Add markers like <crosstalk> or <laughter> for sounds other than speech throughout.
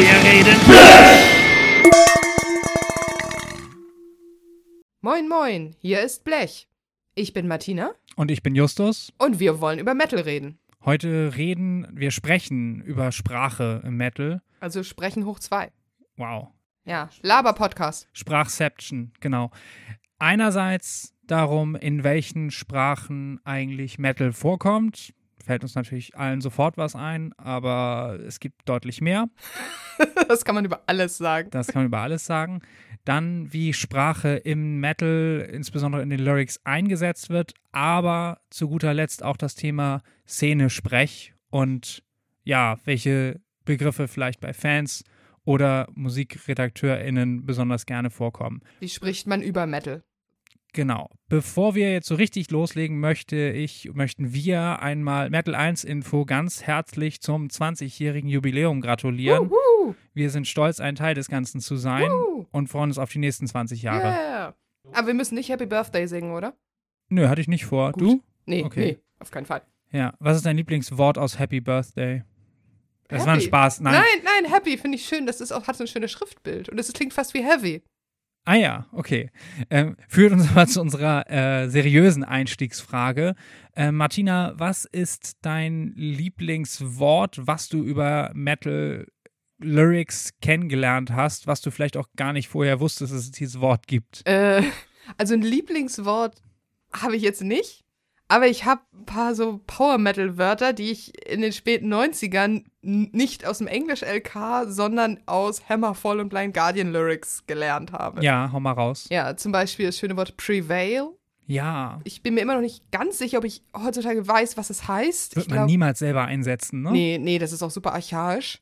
Wir reden. Moin, moin, hier ist Blech. Ich bin Martina Und ich bin Justus. und wir wollen über Metal reden. Heute reden, wir sprechen über Sprache im Metal. Also sprechen hoch zwei. Wow. Ja, Laber-Podcast. Sprachception, genau. Einerseits darum, in welchen Sprachen eigentlich Metal vorkommt. Fällt uns natürlich allen sofort was ein, aber es gibt deutlich mehr. <laughs> Das kann man über alles sagen. Das kann man über alles sagen. Dann, wie Sprache im Metal, insbesondere in den Lyrics, eingesetzt wird, aber zu guter Letzt auch das Thema Szene-Sprech und ja, welche Begriffe vielleicht bei Fans oder MusikredakteurInnen besonders gerne vorkommen. Wie spricht man über Metal? Genau. Bevor wir jetzt so richtig loslegen, möchte ich, möchten wir einmal Metal 1 Info ganz herzlich zum 20-jährigen Jubiläum gratulieren. Wuhu. Wir sind stolz, ein Teil des Ganzen zu sein Wuhu. und freuen uns auf die nächsten 20 Jahre. Yeah. Aber wir müssen nicht Happy Birthday singen, oder? Nö, hatte ich nicht vor. Gut. Du? Nee, Okay. nee, auf keinen Fall. Ja. Was ist dein Lieblingswort aus Happy Birthday? Das war ein Happy. Spaß. Nein. Nein, nein, Happy finde ich schön. Das ist auch, hat so ein schönes Schriftbild. Und es klingt fast wie Heavy. Ah ja, okay. Ähm, führt uns <laughs> aber zu unserer äh, seriösen Einstiegsfrage. Äh, Martina, was ist dein Lieblingswort, was du über Metal Lyrics kennengelernt hast, was du vielleicht auch gar nicht vorher wusstest, dass es dieses Wort gibt? Äh, <laughs> also ein Lieblingswort habe ich jetzt nicht. Aber ich habe ein paar so Power-Metal-Wörter, die ich in den späten 90ern n- nicht aus dem Englisch-LK, sondern aus Hammerfall und Blind Guardian Lyrics gelernt habe. Ja, hau mal raus. Ja, zum Beispiel das schöne Wort Prevail. Ja. Ich bin mir immer noch nicht ganz sicher, ob ich heutzutage weiß, was es heißt. Wird ich man glaub- niemals selber einsetzen, ne? Nee, nee, das ist auch super archaisch.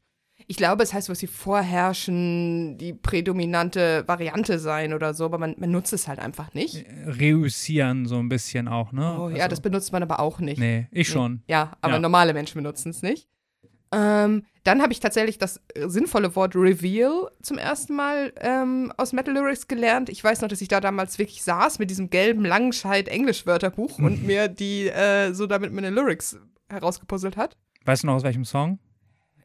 Ich glaube, es heißt was wie vorherrschen, die prädominante Variante sein oder so, aber man, man nutzt es halt einfach nicht. Reüssieren so ein bisschen auch, ne? Oh, ja, Also- das benutzt man aber auch nicht. Nee, ich schon. Ja, aber Ja. normale Menschen benutzen es nicht. Ähm, dann habe ich tatsächlich das äh, sinnvolle Wort Reveal zum ersten Mal ähm, aus Metal Lyrics gelernt. Ich weiß noch, dass ich da damals wirklich saß mit diesem gelben Langenscheid-Englisch-Wörterbuch und <laughs> mir die äh, so damit meine Lyrics herausgepuzzelt hat. Weißt du noch aus welchem Song?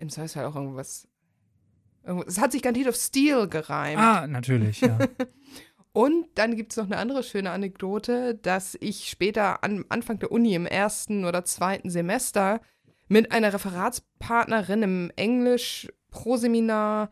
Im Zweifel auch irgendwas. Es hat sich garantiert auf Steel gereimt. Ah, natürlich, ja. <laughs> Und dann gibt es noch eine andere schöne Anekdote, dass ich später am Anfang der Uni im ersten oder zweiten Semester mit einer Referatspartnerin im Englisch pro Seminar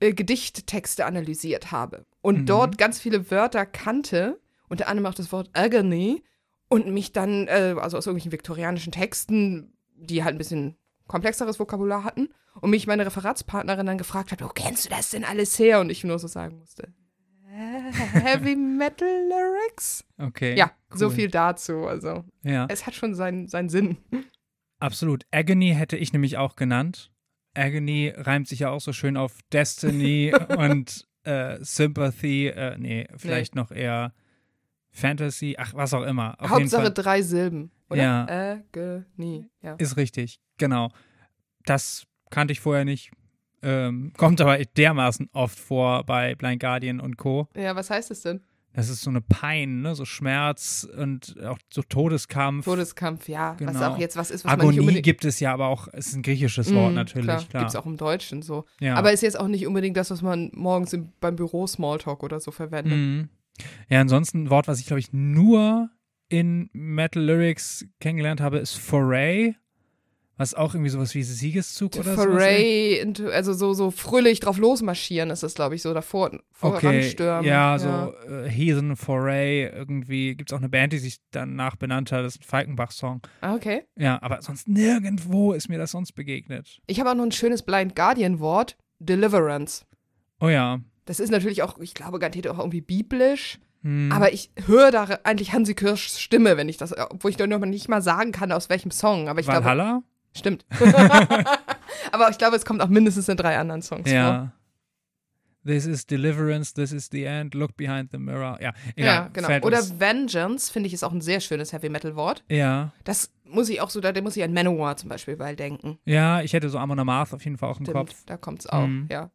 äh, Gedichttexte analysiert habe und Mhm. dort ganz viele Wörter kannte, unter anderem auch das Wort Agony und mich dann, äh, also aus irgendwelchen viktorianischen Texten, die halt ein bisschen komplexeres Vokabular hatten und mich meine Referatspartnerin dann gefragt hat, wo kennst du das denn alles her? Und ich nur so sagen musste, Heavy Metal Lyrics? Okay. Ja, so cool. viel dazu. Also Ja, es hat schon seinen, seinen Sinn. absolut. Agony hätte ich nämlich auch genannt. Agony reimt sich ja auch so schön auf Destiny <laughs> und äh, Sympathy. Äh, nee, vielleicht noch eher Fantasy. Ach, was auch immer. Auf Hauptsache jeden Fall drei Silben, oder? Ja. Agony, ja. ist richtig. Genau. Das kannte ich vorher nicht. Ähm, <laughs> kommt aber dermaßen oft vor bei Blind Guardian und Co. Ja, was heißt es denn? Das ist so eine Pein, ne? so Schmerz und auch so Todeskampf. Todeskampf, ja. Was Genau. auch jetzt was ist, was man nicht Agonie unbedingt. gibt es ja aber auch, es ist ein griechisches Wort Mm, natürlich, klar. klar. Gibt's auch im Deutschen so. Ja. Aber ist jetzt auch nicht unbedingt das, was man morgens im, beim Büro Smalltalk oder so verwendet. Mhm. Ja, ansonsten ein Wort, was ich glaube ich nur in Metal Lyrics kennengelernt habe, ist Foray. Was auch irgendwie sowas wie Siegeszug oder so. foray into, also so, so fröhlich drauf losmarschieren ist das, glaube ich, so davor Okay, voranstürmen. ja, so äh, Heathen Foray, irgendwie gibt es auch eine Band, die sich danach benannt hat, das ist ein Falkenbach-Song. Ah, okay. Ja, aber sonst nirgendwo ist mir das sonst begegnet. Ich habe auch noch ein schönes Blind Guardian-Wort, Deliverance. Oh ja. Das ist natürlich auch, ich glaube, garantiert auch irgendwie biblisch. Hm. Aber ich höre da eigentlich Hansi Kirschs Stimme, wenn ich das, obwohl ich doch noch nicht mal sagen kann, aus welchem Song. Aber ich glaube, Valhalla? stimmt. <laughs> <laughs> Aber ich glaube, es kommt auch mindestens in drei anderen Songs vor. Ja. This is deliverance, this is the end, look behind the mirror. Ja, egal. Ja, genau. Fällt Oder uns- Vengeance, finde ich, ist auch ein sehr schönes Heavy Metal Wort. Ja. Das muss ich auch so, da muss ich an Manowar zum Beispiel bei denken. Ja, ich hätte so Amon Amarth auf jeden Fall auch im Kopf. Da kommt's auch, Mhm. ja.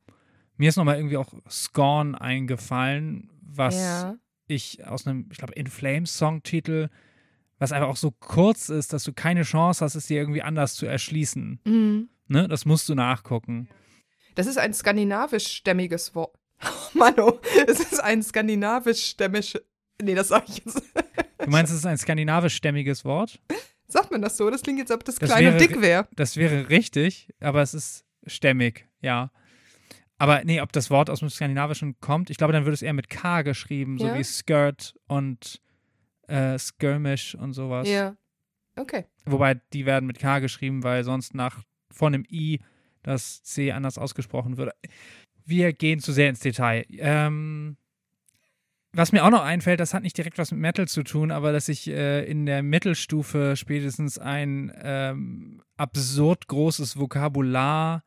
Mir ist nochmal irgendwie auch Scorn eingefallen, was Ja. Ich aus einem, ich glaube, In Flames Songtitel, was einfach auch so kurz ist, dass du keine Chance hast, es dir irgendwie anders zu erschließen. Mhm. Ne? Das musst du nachgucken. Das ist ein skandinavisch-stämmiges Wort. <laughs> Oh Mano, es ist ein skandinavisch-stämmiges. Nee, das sag ich jetzt. Du meinst, es ist ein skandinavisch-stämmiges Wort? Sagt man das so? Das klingt jetzt, ob das, Das klein und wäre- dick wäre. Das wäre richtig, aber es ist stämmig, ja. Aber nee, ob das Wort aus dem Skandinavischen kommt, ich glaube, dann würde es eher mit K geschrieben, so Ja? wie Skirt und äh, Skirmish und sowas. Ja. Okay. Wobei die werden mit K geschrieben, weil sonst nach von einem I das C anders ausgesprochen würde. Wir gehen zu sehr ins Detail. Ähm, was mir auch noch einfällt, das hat nicht direkt was mit Metal zu tun, aber dass ich äh, in der Mittelstufe spätestens ein ähm, absurd großes Vokabular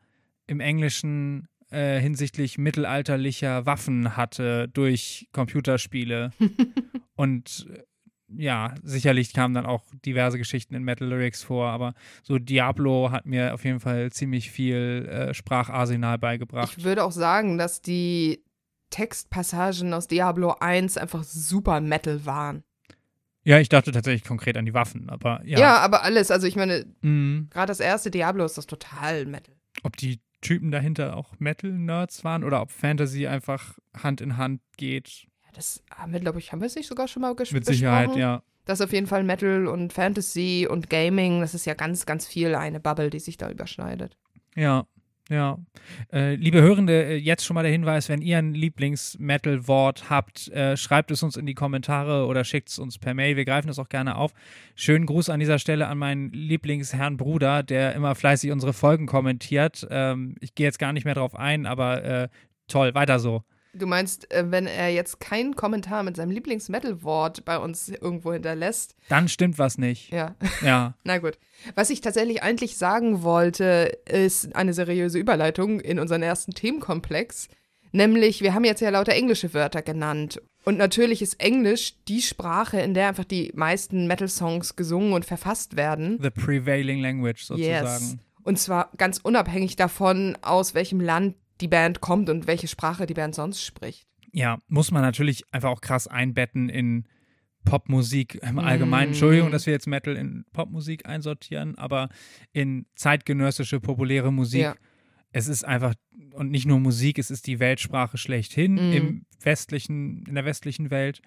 im Englischen äh, hinsichtlich mittelalterlicher Waffen hatte durch Computerspiele. <laughs> Und äh, ja, sicherlich kamen dann auch diverse Geschichten in Metal Lyrics vor, aber so Diablo hat mir auf jeden Fall ziemlich viel äh, Spracharsenal beigebracht. Ich würde auch sagen, dass die Textpassagen aus Diablo 1 einfach super Metal waren. Ja, ich dachte tatsächlich konkret an die Waffen, aber ja. Ja, aber alles. Also ich meine, Mhm. gerade das erste Diablo ist das total Metal. Ob die Typen dahinter auch Metal-Nerds waren oder ob Fantasy einfach Hand in Hand geht. Ja, das haben wir, glaube ich, haben wir es nicht sogar schon mal ges Mit Sicherheit, besprochen? ja. Das ist auf jeden Fall Metal und Fantasy und Gaming. Das ist ja ganz, ganz viel eine Bubble, die sich da überschneidet. Ja, ja. Äh, liebe Hörende, äh, jetzt schon mal der Hinweis, wenn ihr ein Lieblings-Metal-Wort habt, äh, schreibt es uns in die Kommentare oder schickt es uns per Mail. Wir greifen das auch gerne auf. Schönen Gruß an dieser Stelle an meinen Lieblingsherrn Bruder, der immer fleißig unsere Folgen kommentiert. Ähm, ich gehe jetzt gar nicht mehr drauf ein, aber äh, toll, weiter so. Du meinst, äh, wenn er jetzt keinen Kommentar mit seinem Lieblings-Metal-Wort bei uns irgendwo hinterlässt? Dann stimmt was nicht. Ja, Ja. <laughs> na gut. Was ich tatsächlich eigentlich sagen wollte, ist eine seriöse Überleitung in unseren ersten Themenkomplex. Nämlich, wir haben jetzt ja lauter englische Wörter genannt. Und natürlich ist Englisch die Sprache, in der einfach die meisten Metal-Songs gesungen und verfasst werden. The prevailing language sozusagen. Und zwar ganz unabhängig davon, aus welchem Land die Band kommt und welche Sprache die Band sonst spricht. ja, muss man natürlich einfach auch krass einbetten in Popmusik im Mm. Allgemeinen. Entschuldigung, dass wir jetzt Metal in Popmusik einsortieren, aber in zeitgenössische populäre Musik. Ja. Es ist einfach, und nicht nur Musik, es ist die Weltsprache schlechthin Mm. im westlichen, in der westlichen Welt.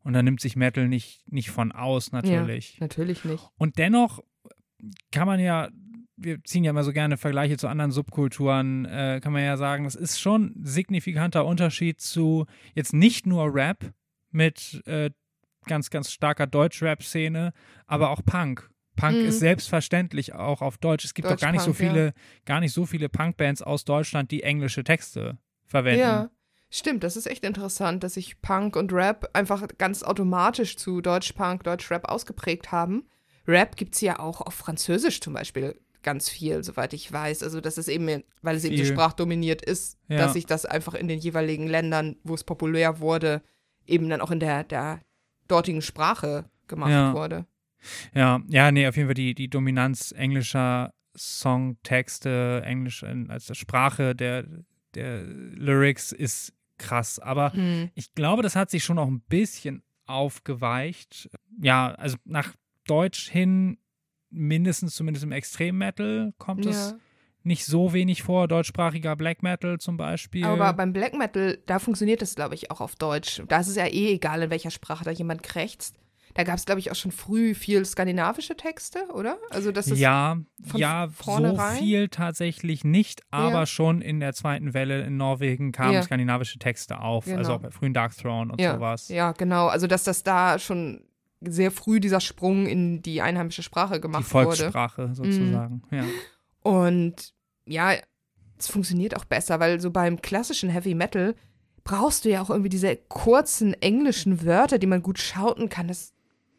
Und da nimmt sich Metal nicht, nicht von aus, natürlich. Natürlich nicht. Und dennoch kann man ja, wir ziehen ja immer so gerne Vergleiche zu anderen Subkulturen, äh, kann man ja sagen, das ist schon ein signifikanter Unterschied zu jetzt nicht nur Rap mit äh, ganz, ganz starker Deutsch-Rap-Szene, aber auch Punk. Punk Mhm. ist selbstverständlich auch auf Deutsch. Es gibt doch gar nicht so viele, gar nicht so viele Punkbands aus Deutschland, die englische Texte verwenden. Ja, stimmt. Das ist echt interessant, dass sich Punk und Rap einfach ganz automatisch zu Deutsch-Punk, Deutsch-Rap ausgeprägt haben. Rap gibt es ja auch auf Französisch zum Beispiel ganz viel, soweit ich weiß. Also, das ist eben, weil es eben so sprachdominiert ist, Ja. dass sich das einfach in den jeweiligen Ländern, wo es populär wurde, eben dann auch in der, der dortigen Sprache gemacht Ja. wurde. Ja, ja, nee, auf jeden Fall die, die Dominanz englischer Songtexte, Englisch als Sprache der, der Lyrics ist krass. Aber Hm. ich glaube, das hat sich schon auch ein bisschen aufgeweicht. Ja, also nach Deutsch hin, mindestens zumindest im Extrem-Metal, kommt es Ja. nicht so wenig vor. Deutschsprachiger Black Metal zum Beispiel. Aber beim Black Metal, da funktioniert das, glaube ich, auch auf Deutsch. Da ist es ja eh egal, in welcher Sprache da jemand krächzt. Da gab es, glaube ich, auch schon früh viel skandinavische Texte, oder? Also das ist ja, von ja, so viel tatsächlich nicht, aber Ja. schon in der zweiten Welle in Norwegen kamen Ja. skandinavische Texte auf, also Genau. auch bei frühen Dark Throne und ja, sowas. Ja, genau. Also dass das da schon sehr früh dieser Sprung in die einheimische Sprache Die gemacht wurde. Mhm. Volkssprache sozusagen. Ja. Und ja, es funktioniert auch besser, weil so beim klassischen Heavy Metal brauchst du ja auch irgendwie diese kurzen englischen Wörter, die man gut schauten kann. Das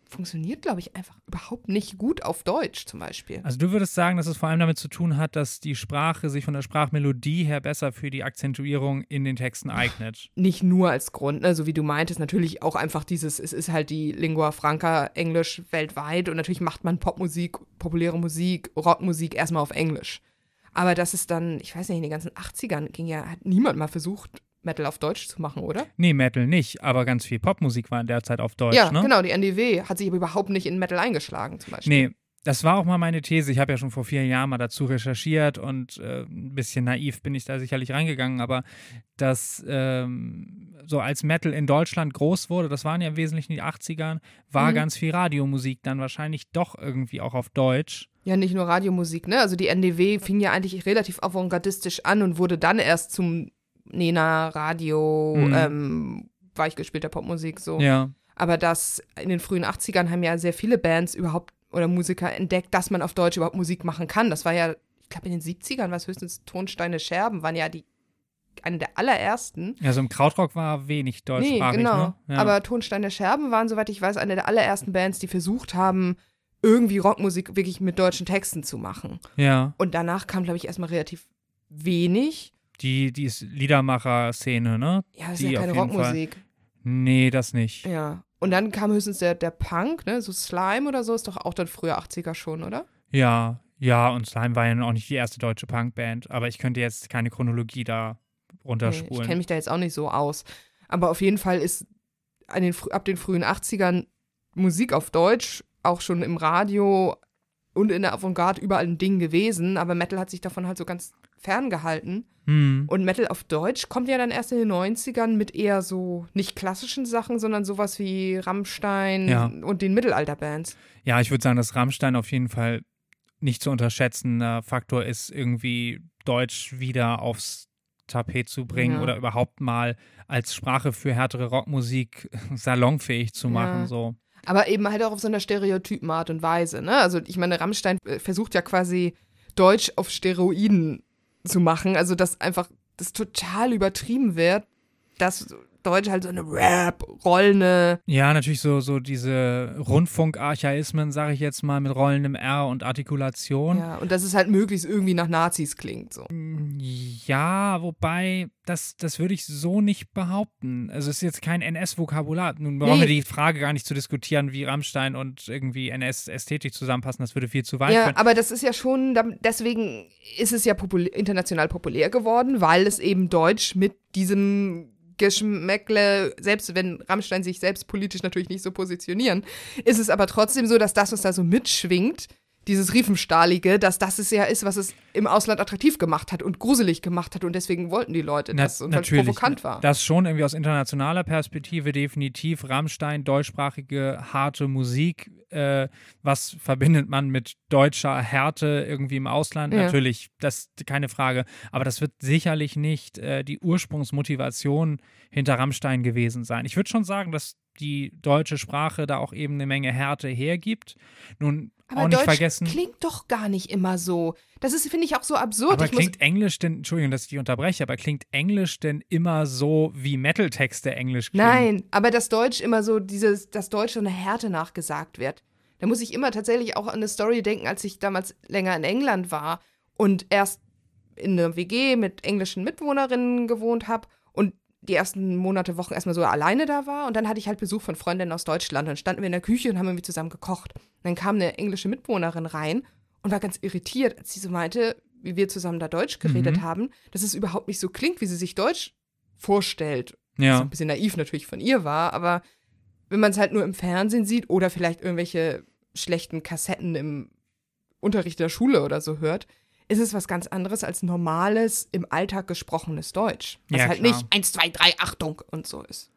funktioniert, glaube ich, einfach überhaupt nicht gut auf Deutsch zum Beispiel. Also du würdest sagen, dass es vor allem damit zu tun hat, dass die Sprache sich von der Sprachmelodie her besser für die Akzentuierung in den Texten eignet. Nicht nur als Grund, ne, so wie du meintest, natürlich auch einfach dieses, es ist halt die Lingua Franca Englisch weltweit und natürlich macht man Popmusik, populäre Musik, Rockmusik erstmal auf Englisch. Aber das ist dann, ich weiß nicht, in den ganzen 80ern ging ja, hat niemand mal versucht, Metal auf Deutsch zu machen, oder? Nee, Metal nicht, aber ganz viel Popmusik war in der Zeit auf Deutsch, ja, ne? genau, die NDW hat sich aber überhaupt nicht in Metal eingeschlagen, zum Beispiel. Nee, das war auch mal meine These. Ich habe ja schon vor vier Jahren mal dazu recherchiert und äh, ein bisschen naiv bin ich da sicherlich reingegangen, aber dass ähm, so als Metal in Deutschland groß wurde, das waren ja im Wesentlichen die 80ern, war Mhm. ganz viel Radiomusik dann wahrscheinlich doch irgendwie auch auf Deutsch. Ja, nicht nur Radiomusik, ne? Also die NDW fing ja eigentlich relativ avantgardistisch an und wurde dann erst zum Nena, Radio, Mhm. ähm, weichgespielter Popmusik so. Ja. Aber das in den frühen 80ern haben ja sehr viele Bands überhaupt oder Musiker entdeckt, dass man auf Deutsch überhaupt Musik machen kann. Das war ja, ich glaube, in den 70ern war es höchstens Tonsteine Scherben, waren ja die eine der allerersten. Also im Krautrock war wenig Nee, deutschsprachig, genau. ne? Ja. Aber Tonsteine Scherben waren, soweit ich weiß, eine der allerersten Bands, die versucht haben, irgendwie Rockmusik wirklich mit deutschen Texten zu machen. ja, Und danach kam, glaube ich, erstmal relativ wenig. Die, die Liedermacher-Szene, ne? Ja, das Die ist ja keine jeden Fall. Rockmusik. Nee, das nicht. Ja. Und dann kam höchstens der, der Punk, ne? So Slime oder so, ist doch auch dann früher 80er schon, oder? Ja, ja, und Slime war ja auch nicht die erste deutsche Punkband, aber ich könnte jetzt keine Chronologie da Nee, ich runterspulen. kenne mich da jetzt auch nicht so aus. Aber auf jeden Fall ist den, ab den frühen 80ern Musik auf Deutsch auch schon im Radio und in der Avantgarde überall ein Ding gewesen, aber Metal hat sich davon halt so ganz ferngehalten. hm. Und Metal auf Deutsch kommt ja dann erst in den 90ern mit eher so nicht klassischen Sachen, sondern sowas wie Rammstein Ja. und den Mittelalterbands. Ja, ich würde sagen, dass Rammstein auf jeden Fall nicht zu unterschätzender Faktor ist, irgendwie Deutsch wieder aufs Tapet zu bringen Ja. oder überhaupt mal als Sprache für härtere Rockmusik salonfähig zu machen. Ja. So. Aber eben halt auch auf so einer stereotypen Art und Weise. Ne? Also ich meine, Rammstein äh, versucht ja quasi Deutsch auf Steroiden zu machen. Also dass einfach das total übertrieben wird, dass Deutsch halt so eine Rap-rollende. Ja, natürlich so, so diese Rundfunkarchaismen, sage ich jetzt mal, mit rollendem R und Artikulation. Ja, und dass es halt möglichst irgendwie nach Nazis klingt. So. Ja, wobei, das, das würde ich so nicht behaupten. Also es ist jetzt kein NS-Vokabular. Nun brauchen Nee. wir die Frage gar nicht zu diskutieren, wie Rammstein und irgendwie NS-Ästhetik zusammenpassen. Das würde viel zu weit Ja, führen. aber das ist ja schon, deswegen ist es ja populär, international populär geworden, weil es eben Deutsch mit diesem Geschmäckle, selbst wenn Rammstein sich selbst politisch natürlich nicht so positionieren, ist es aber trotzdem so, dass das, was da so mitschwingt, dieses Riefenstahlige, dass das es ja ist, was es im Ausland attraktiv gemacht hat und gruselig gemacht hat und deswegen wollten die Leute Na- das und weil es natürlich. provokant war. Das schon irgendwie aus internationaler Perspektive definitiv. Rammstein, deutschsprachige, harte Musik. Äh, was verbindet man mit deutscher Härte irgendwie im Ausland? Ja. Natürlich, das keine Frage. Aber das wird sicherlich nicht äh, die Ursprungsmotivation hinter Rammstein gewesen sein. Ich würde schon sagen, dass die deutsche Sprache da auch eben eine Menge Härte hergibt. Nun aber auch nicht Deutsch vergessen. klingt doch gar nicht immer so. Das ist, finde ich, auch so absurd. Aber ich klingt Englisch denn, Entschuldigung, dass ich dich unterbreche, aber klingt Englisch denn immer so, wie Metal-Texte Englisch klingen? Nein, aber das Deutsch immer so, dieses, das Deutsch so eine Härte nachgesagt wird. Da muss ich immer tatsächlich auch an eine Story denken, als ich damals länger in England war und erst in einer WG mit englischen Mitwohnerinnen gewohnt habe die ersten Monate, Wochen erstmal so alleine da war. Und dann hatte ich halt Besuch von Freundinnen aus Deutschland. Dann standen wir in der Küche und haben irgendwie zusammen gekocht. Und dann kam eine englische Mitwohnerin rein und war ganz irritiert, als sie so meinte, wie wir zusammen da Deutsch geredet Mhm. haben, dass es überhaupt nicht so klingt, wie sie sich Deutsch vorstellt Ja. ein bisschen naiv natürlich von ihr war, aber wenn man es halt nur im Fernsehen sieht oder vielleicht irgendwelche schlechten Kassetten im Unterricht der Schule oder so hört, ist es was ganz anderes als normales, im Alltag gesprochenes Deutsch. Was Ja, halt klar. nicht 1, 2, 3, Achtung und so ist.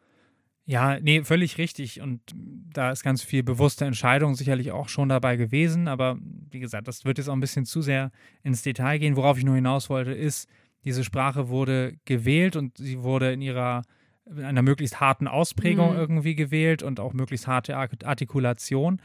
Ja, nee, völlig richtig. Und da ist ganz viel bewusste Entscheidung sicherlich auch schon dabei gewesen. Aber wie gesagt, das wird jetzt auch ein bisschen zu sehr ins Detail gehen. Worauf ich nur hinaus wollte, ist, diese Sprache wurde gewählt und sie wurde in ihrer in einer möglichst harten Ausprägung Mhm. irgendwie gewählt und auch möglichst harte Art- Artikulation.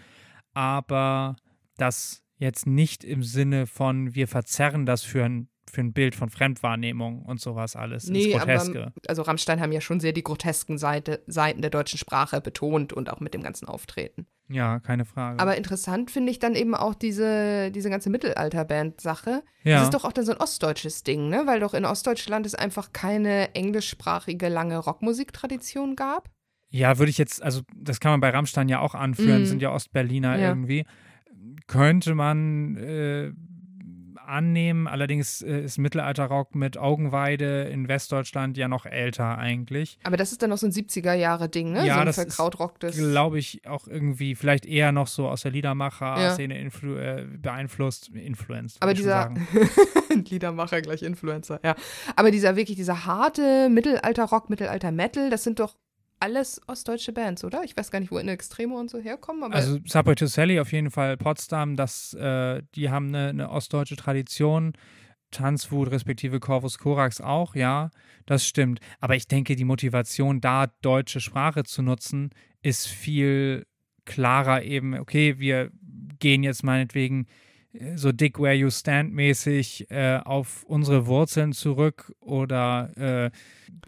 Aber das jetzt nicht im Sinne von, wir verzerren das für ein, für ein Bild von Fremdwahrnehmung und sowas alles. Nee, Groteske. aber also Rammstein haben ja schon sehr die grotesken Seite, Seiten der deutschen Sprache betont und auch mit dem ganzen Auftreten. ja, keine Frage. Aber interessant finde ich dann eben auch diese, diese ganze Mittelalterband-Sache. ja. Das ist doch auch dann so ein ostdeutsches Ding, ne? Weil doch in Ostdeutschland es einfach keine englischsprachige lange Rockmusiktradition gab. Ja, würde ich jetzt, also das kann man bei Rammstein ja auch anführen, Mhm. sind ja Ostberliner Ja. irgendwie. Könnte man äh, annehmen. Allerdings äh, ist Mittelalterrock mit Augenweide in Westdeutschland ja noch älter eigentlich. Aber das ist dann noch so ein 70er-Jahre-Ding, ne? Ja, so ein das Verkrautrock des. Glaube ich auch irgendwie vielleicht eher noch so aus der Liedermacher-Szene influ äh, beeinflusst, influenced. Aber dieser sagen. <laughs> Liedermacher gleich Influencer, ja. Aber dieser wirklich, dieser harte Mittelalter-Rock, Mittelalter-Metal, das sind doch alles ostdeutsche Bands, oder? Ich weiß gar nicht, wo in Extremo und so herkommen, aber Also Subway to Sally auf jeden Fall Potsdam, das, äh, die haben eine, eine ostdeutsche Tradition. Tanzwut respektive Corvus Corax auch, ja, das stimmt. Aber ich denke, die Motivation, da deutsche Sprache zu nutzen, ist viel klarer eben, okay, wir gehen jetzt meinetwegen so Dick Where You Stand mäßig äh, auf unsere Wurzeln zurück oder äh,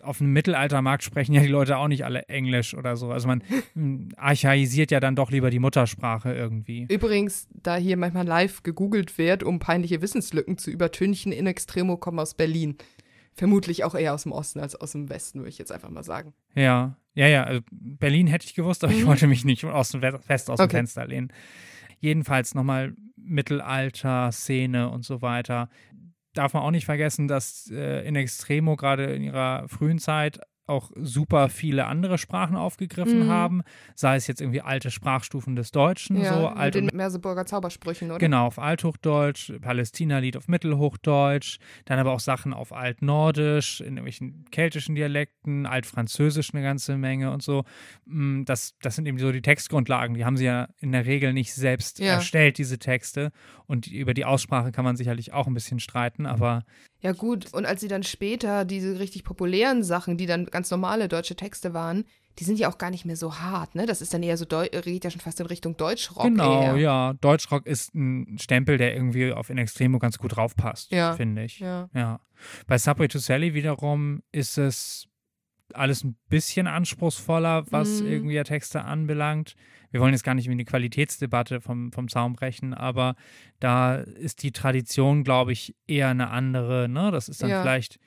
auf dem Mittelaltermarkt sprechen ja die Leute auch nicht alle Englisch oder so. Also man <laughs> mh, archaisiert ja dann doch lieber die Muttersprache irgendwie. Übrigens, da hier manchmal live gegoogelt wird, um peinliche Wissenslücken zu übertünchen, in Extremo kommen aus Berlin. Vermutlich auch eher aus dem Osten als aus dem Westen, würde ich jetzt einfach mal sagen. Ja, ja, ja. Also Berlin hätte ich gewusst, aber ich Mhm. wollte mich nicht aus dem We- fest aus dem Okay. Fenster lehnen. Jedenfalls nochmal Mittelalter, Szene und so weiter. Darf man auch nicht vergessen, dass äh, in Extremo gerade in ihrer frühen Zeit auch super viele andere Sprachen aufgegriffen Mhm. haben, sei es jetzt irgendwie alte Sprachstufen des Deutschen, Ja, so mit alt den Merseburger Zaubersprüchen, oder? Genau, auf Althochdeutsch, Palästina-Lied auf Mittelhochdeutsch, dann aber auch Sachen auf Altnordisch, in irgendwelchen keltischen Dialekten, Altfranzösisch eine ganze Menge und so. Mm, Das, das sind eben so die Textgrundlagen, die haben sie ja in der Regel nicht selbst Ja. erstellt, diese Texte. Und über die Aussprache kann man sicherlich auch ein bisschen streiten, aber Ja, gut. Und als sie dann später diese richtig populären Sachen, die dann ganz normale deutsche Texte waren, die sind ja auch gar nicht mehr so hart, ne? Das ist dann eher so, Deu geht ja schon fast in Richtung Deutschrock. genau, eher. ja, Deutschrock ist ein Stempel, der irgendwie auf In Extremo ganz gut draufpasst, Ja. finde ich. Ja. Ja. Bei Subway to Sally wiederum ist es alles ein bisschen anspruchsvoller, was Mhm. irgendwie ja Texte anbelangt. Wir wollen jetzt gar nicht in die Qualitätsdebatte vom, vom Zaun brechen, aber da ist die Tradition, glaube ich, eher eine andere. Ne? Das ist dann Ja. vielleicht,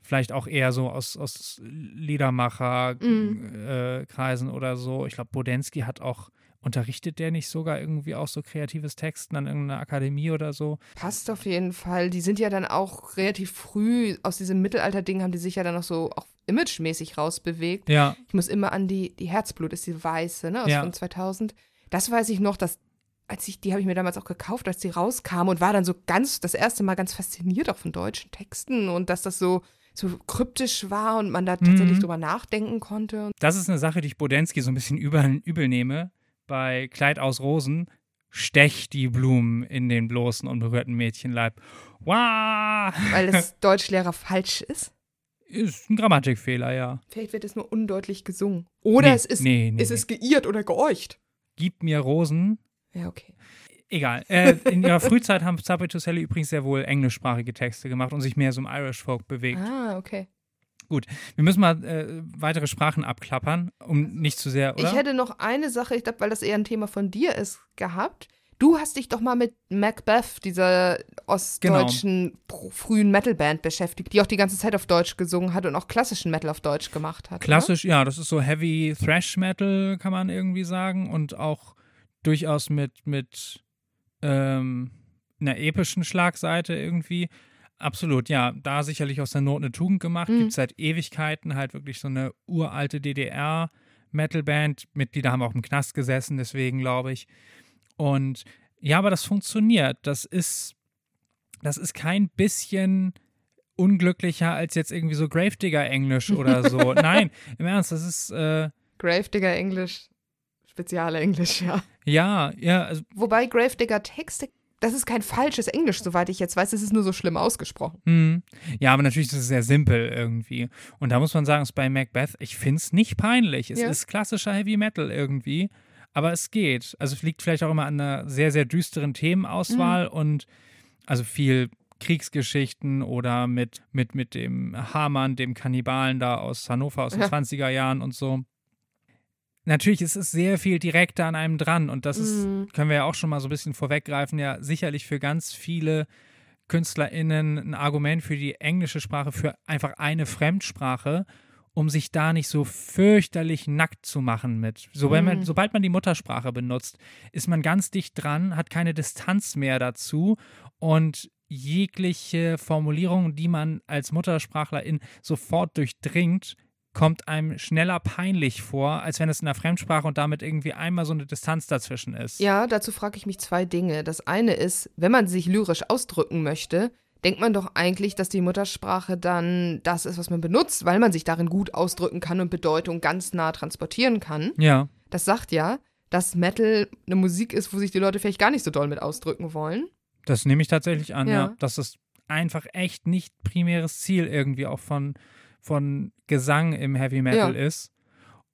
vielleicht auch eher so aus, aus Liedermacher-Kreisen Mhm. äh, oder so. Ich glaube, Bodensky hat auch, unterrichtet der nicht sogar irgendwie auch so kreatives Texten an irgendeiner Akademie oder so? Passt auf jeden Fall. Die sind ja dann auch relativ früh aus diesem Mittelalter-Ding, haben die sich ja dann noch so auch imagemäßig rausbewegt. Ja, Ich muss immer an die, die Herzblut ist die weiße, ne, aus Ja. von 2000. Das weiß ich noch, dass, als ich, die habe ich mir damals auch gekauft, als die rauskam und war dann so ganz, das erste Mal ganz fasziniert auch von deutschen Texten und dass das so, so kryptisch war und man da tatsächlich Mhm. drüber nachdenken konnte. Das ist eine Sache, die ich Bodensky so ein bisschen <laughs> übel, übel nehme. Bei Kleid aus Rosen stech die Blumen in den bloßen, unberührten Mädchenleib. Wow! Weil das <laughs> Deutschlehrer falsch ist. Ist ein Grammatikfehler, ja. Vielleicht wird es nur undeutlich gesungen. Oder Nee, es ist, nee, nee, es ist geirrt oder geäucht. Gib mir Rosen. Ja, okay. Egal. Äh, in ihrer <laughs> Frühzeit haben to Sally übrigens sehr wohl englischsprachige Texte gemacht und sich mehr so im Irish Folk bewegt. Ah, okay. Wir müssen mal äh, weitere Sprachen abklappern, um nicht zu sehr, oder? Ich hätte noch eine Sache, ich glaube, weil das eher ein Thema von dir ist, gehabt. Du hast dich doch mal mit Macbeth, dieser ostdeutschen pro- frühen Metalband beschäftigt, die auch die ganze Zeit auf Deutsch gesungen hat und auch klassischen Metal auf Deutsch gemacht hat. Klassisch, ja, das ist so Heavy Thrash Metal, kann man irgendwie sagen. Und auch durchaus mit, mit ähm, einer epischen Schlagseite irgendwie. Absolut, ja. Da sicherlich aus der Not eine Tugend gemacht. Mhm. Gibt es seit Ewigkeiten halt wirklich so eine uralte DDR-Metalband. Mitglieder haben auch im Knast gesessen, deswegen glaube ich. Und ja, aber das funktioniert. Das ist, das ist kein bisschen unglücklicher als jetzt irgendwie so Gravedigger-Englisch <laughs> oder so. Nein, im Ernst, das ist, äh, Gravedigger Englisch, Speziale Englisch, ja. ja, ja, also, Wobei Gravedigger Texte, das ist kein falsches Englisch, soweit ich jetzt weiß, es ist nur so schlimm ausgesprochen. hm. ja, aber natürlich ist es sehr simpel irgendwie. Und da muss man sagen, ist bei Macbeth, ich finde es nicht peinlich. Es Ja. ist klassischer Heavy Metal irgendwie, aber es geht. Also es liegt vielleicht auch immer an einer sehr, sehr düsteren Themenauswahl und also viel Kriegsgeschichten oder mit, mit, mit dem Hamann, dem Kannibalen da aus Hannover aus den Ja. 20er Jahren und so. Natürlich ist es sehr viel direkter an einem dran und das ist, Mhm. können wir ja auch schon mal so ein bisschen vorweggreifen, ja sicherlich für ganz viele KünstlerInnen ein Argument für die englische Sprache, für einfach eine Fremdsprache, um sich da nicht so fürchterlich nackt zu machen mit. So, wenn man, Mhm. sobald man die Muttersprache benutzt, ist man ganz dicht dran, hat keine Distanz mehr dazu und jegliche Formulierung, die man als Muttersprachlerin sofort durchdringt, kommt einem schneller peinlich vor, als wenn es in der Fremdsprache und damit irgendwie einmal so eine Distanz dazwischen ist. Ja, dazu frage ich mich zwei Dinge. Das eine ist, wenn man sich lyrisch ausdrücken möchte, denkt man doch eigentlich, dass die Muttersprache dann das ist, was man benutzt, weil man sich darin gut ausdrücken kann und Bedeutung ganz nah transportieren kann. Ja. Das sagt ja, dass Metal eine Musik ist, wo sich die Leute vielleicht gar nicht so doll mit ausdrücken wollen. Das nehme ich tatsächlich an, ja. Ja. Dass es einfach echt nicht primäres Ziel irgendwie auch von, von Gesang im Heavy Metal ist.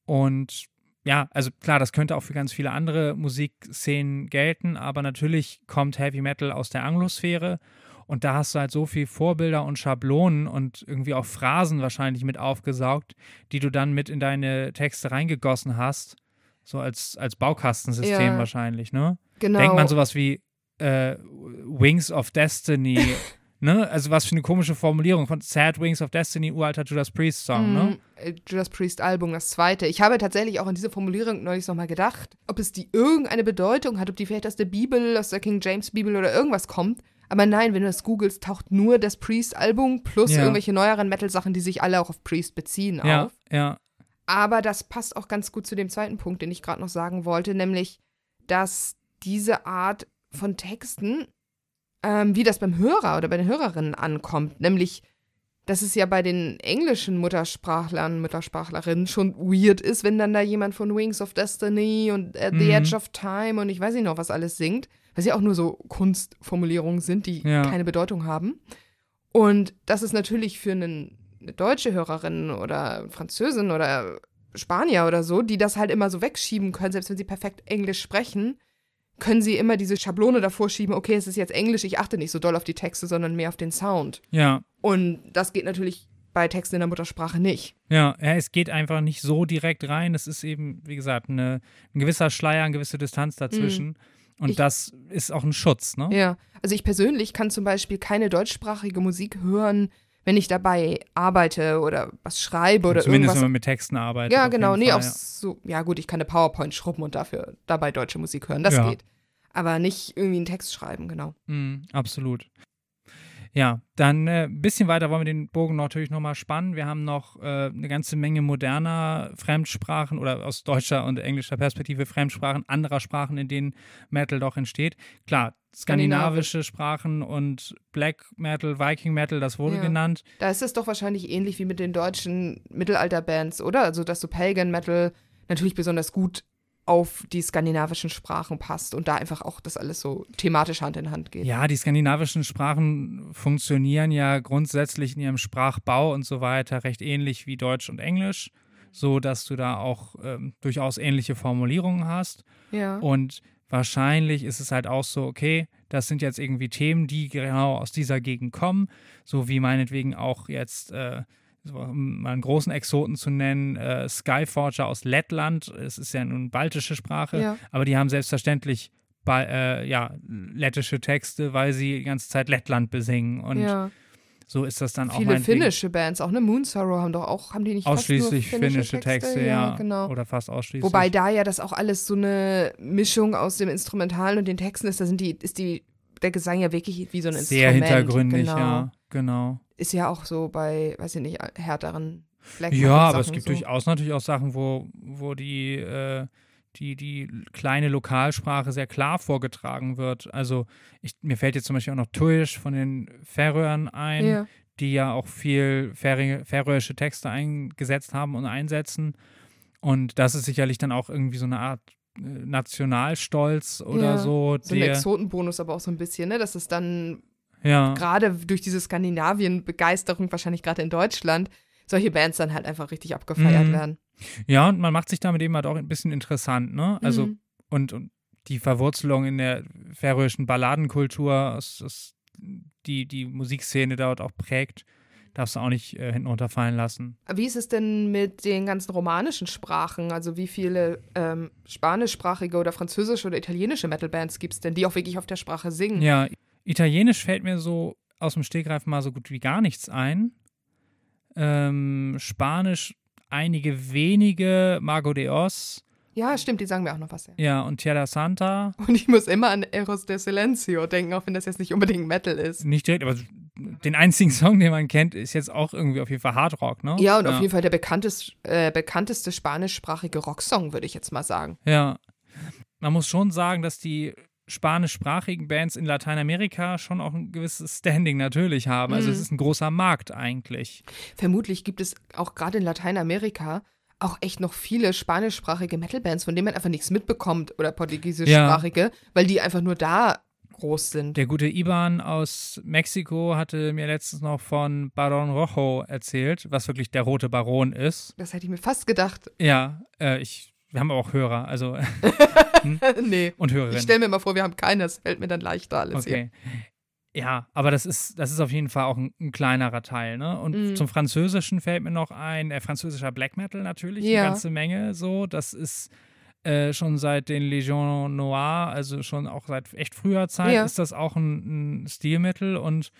Und ja, also klar, das könnte auch für ganz viele andere Musikszenen gelten, aber natürlich kommt Heavy Metal aus der Anglosphäre und da hast du halt so viel Vorbilder und Schablonen und irgendwie auch Phrasen wahrscheinlich mit aufgesaugt, die du dann mit in deine Texte reingegossen hast. So als, als Baukastensystem Ja. wahrscheinlich, ne? Genau. Denkt man sowas wie äh, Wings of Destiny, <laughs> ne? Also was für eine komische Formulierung von Sad Wings of Destiny, uralter Judas Priest Song, ne? Mhm, äh, Judas Priest Album, das zweite. Ich habe tatsächlich auch an diese Formulierung neulich nochmal gedacht, ob es die irgendeine Bedeutung hat, ob die vielleicht aus der Bibel, aus der King James Bibel oder irgendwas kommt. Aber nein, wenn du das googelst, taucht nur das Priest-Album plus Ja. irgendwelche neueren Metal-Sachen, die sich alle auch auf Priest beziehen, Ja, auf. ja, Aber das passt auch ganz gut zu dem zweiten Punkt, den ich gerade noch sagen wollte, nämlich, dass diese Art von Texten, ähm, wie das beim Hörer oder bei den Hörerinnen ankommt, nämlich, dass es ja bei den englischen Muttersprachlern, Muttersprachlerinnen schon weird ist, wenn dann da jemand von Wings of Destiny und At the Mhm. Edge of Time und ich weiß nicht noch, was alles singt, was ja auch nur so Kunstformulierungen sind, die Ja. keine Bedeutung haben. Und das ist natürlich für einen, eine deutsche Hörerin oder Französin oder Spanier oder so, die das halt immer so wegschieben können, selbst wenn sie perfekt Englisch sprechen, können sie immer diese Schablone davor schieben, okay, es ist jetzt Englisch, ich achte nicht so doll auf die Texte, sondern mehr auf den Sound. ja. Und das geht natürlich bei Texten in der Muttersprache nicht. Ja, ja, es geht einfach nicht so direkt rein. Es ist eben, wie gesagt, eine, ein gewisser Schleier, eine gewisse Distanz dazwischen. Und Mhm. Ich- das ist auch ein Schutz, ne? Ja, also ich persönlich kann zum Beispiel keine deutschsprachige Musik hören, wenn ich dabei arbeite oder was schreibe oder Zumindest wenn irgendwas. man mit Texten arbeitet. Ja, genau, nee, Fall, auch ja. so, ja gut, ich kann eine PowerPoint schrubben und dafür dabei deutsche Musik hören, das Ja. geht. Aber nicht irgendwie einen Text schreiben, genau. Mm, absolut. Ja, dann ein äh, bisschen weiter wollen wir den Bogen natürlich nochmal spannen. Wir haben noch äh, eine ganze Menge moderner Fremdsprachen oder aus deutscher und englischer Perspektive Fremdsprachen anderer Sprachen, in denen Metal doch entsteht. Klar, skandinavische Sprachen und Black Metal, Viking Metal, das wurde Ja. genannt. Da ist es doch wahrscheinlich ähnlich wie mit den deutschen Mittelalterbands, oder? Also, dass so Pagan Metal natürlich besonders gut auf die skandinavischen Sprachen passt und da einfach auch das alles so thematisch Hand in Hand geht. Ja, die skandinavischen Sprachen funktionieren ja grundsätzlich in ihrem Sprachbau und so weiter recht ähnlich wie Deutsch und Englisch, so dass du da auch ähm, durchaus ähnliche Formulierungen hast. Ja. Und wahrscheinlich ist es halt auch so, okay, das sind jetzt irgendwie Themen, die genau aus dieser Gegend kommen, so wie meinetwegen auch jetzt, äh, um mal einen großen Exoten zu nennen, äh, Skyforger aus Lettland. Es ist ja nun baltische Sprache, Ja. aber die haben selbstverständlich ba äh, ja, lettische Texte, weil sie die ganze Zeit Lettland besingen. Und ja. so ist das dann auch Viele finnische Bands, auch ne Moon Sorrow haben doch auch, haben die nicht ausschließlich nur finnische Texte, ja. genau. Oder fast ausschließlich. Wobei da ja das auch alles so eine Mischung aus dem Instrumentalen und den Texten ist, da sind die, ist die, der Gesang ja wirklich wie so ein sehr Instrument. hintergründig, genau. ja, genau. Ist ja auch so bei, weiß ich nicht, härteren Black Ja, aber es gibt so. durchaus natürlich auch Sachen, wo, wo die, äh, die, die kleine Lokalsprache sehr klar vorgetragen wird. Also ich, mir fällt jetzt zum Beispiel auch noch Tuish von den Färöern ein, Ja. die ja auch viel färö- färöische Texte eingesetzt haben und einsetzen. Und das ist sicherlich dann auch irgendwie so eine Art äh, Nationalstolz oder Ja, so. So ein der, Exotenbonus aber auch so ein bisschen, ne? Dass es dann ja, gerade durch diese Skandinavien-Begeisterung, wahrscheinlich gerade in Deutschland, solche Bands dann halt einfach richtig abgefeiert Mhm. werden. ja, und man macht sich damit eben halt auch ein bisschen interessant, ne? Also Mhm. und, und die Verwurzelung in der färöischen Balladenkultur, aus, aus, die die Musikszene dort auch prägt, darfst du auch nicht äh, hinten runterfallen lassen. Wie ist es denn mit den ganzen romanischen Sprachen? Also wie viele ähm, spanischsprachige oder französische oder italienische Metal-Bands gibt es denn, die auch wirklich auf der Sprache singen? Ja, Italienisch fällt mir so aus dem Stegreif mal so gut wie gar nichts ein. Ähm, Spanisch einige wenige, Mago de Oz Ja, stimmt, die sagen mir auch noch was. Ja. Ja, und Tierra Santa, Und ich muss immer an Eros de Silencio denken, auch wenn das jetzt nicht unbedingt Metal ist. nicht direkt, aber den einzigen <laughs> Song, den man kennt, ist jetzt auch irgendwie auf jeden Fall Hardrock, ne? Ja, und auf jeden Fall der bekanntest, äh, bekannteste spanischsprachige Rocksong, würde ich jetzt mal sagen. Ja. Man muss schon sagen, dass die spanischsprachigen Bands in Lateinamerika schon auch ein gewisses Standing natürlich haben. Also Mhm. es ist ein großer Markt eigentlich. Vermutlich gibt es auch gerade in Lateinamerika auch echt noch viele spanischsprachige Metalbands, von denen man einfach nichts mitbekommt oder portugiesischsprachige, weil die einfach nur da groß sind. Der gute Iban aus Mexiko hatte mir letztens noch von Baron Rojo erzählt, was wirklich der rote Baron ist. Das hätte ich mir fast gedacht. Ja, äh, ich, wir haben auch Hörer, also <laughs> <laughs> nee. und Ich Hörerinnen. stelle mir mal vor, wir haben keines. Fällt mir dann leichter alles hier. Okay. Ja, aber das ist, das ist auf jeden Fall auch ein, ein kleinerer Teil, ne? Und Mhm. zum Französischen fällt mir noch ein, äh, französischer Black Metal natürlich, Ja. eine ganze Menge so. Das ist äh, schon seit den Legion Noir, also schon auch seit echt früher Zeit, Ja. ist das auch ein, ein Stilmittel. Und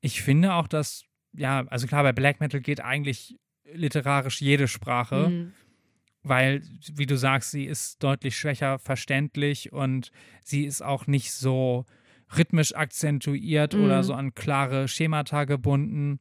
ich finde auch, dass, ja, also klar, bei Black Metal geht eigentlich literarisch jede Sprache Mhm. Weil, wie du sagst, sie ist deutlich schwächer verständlich und sie ist auch nicht so rhythmisch akzentuiert Mhm. oder so an klare Schemata gebunden.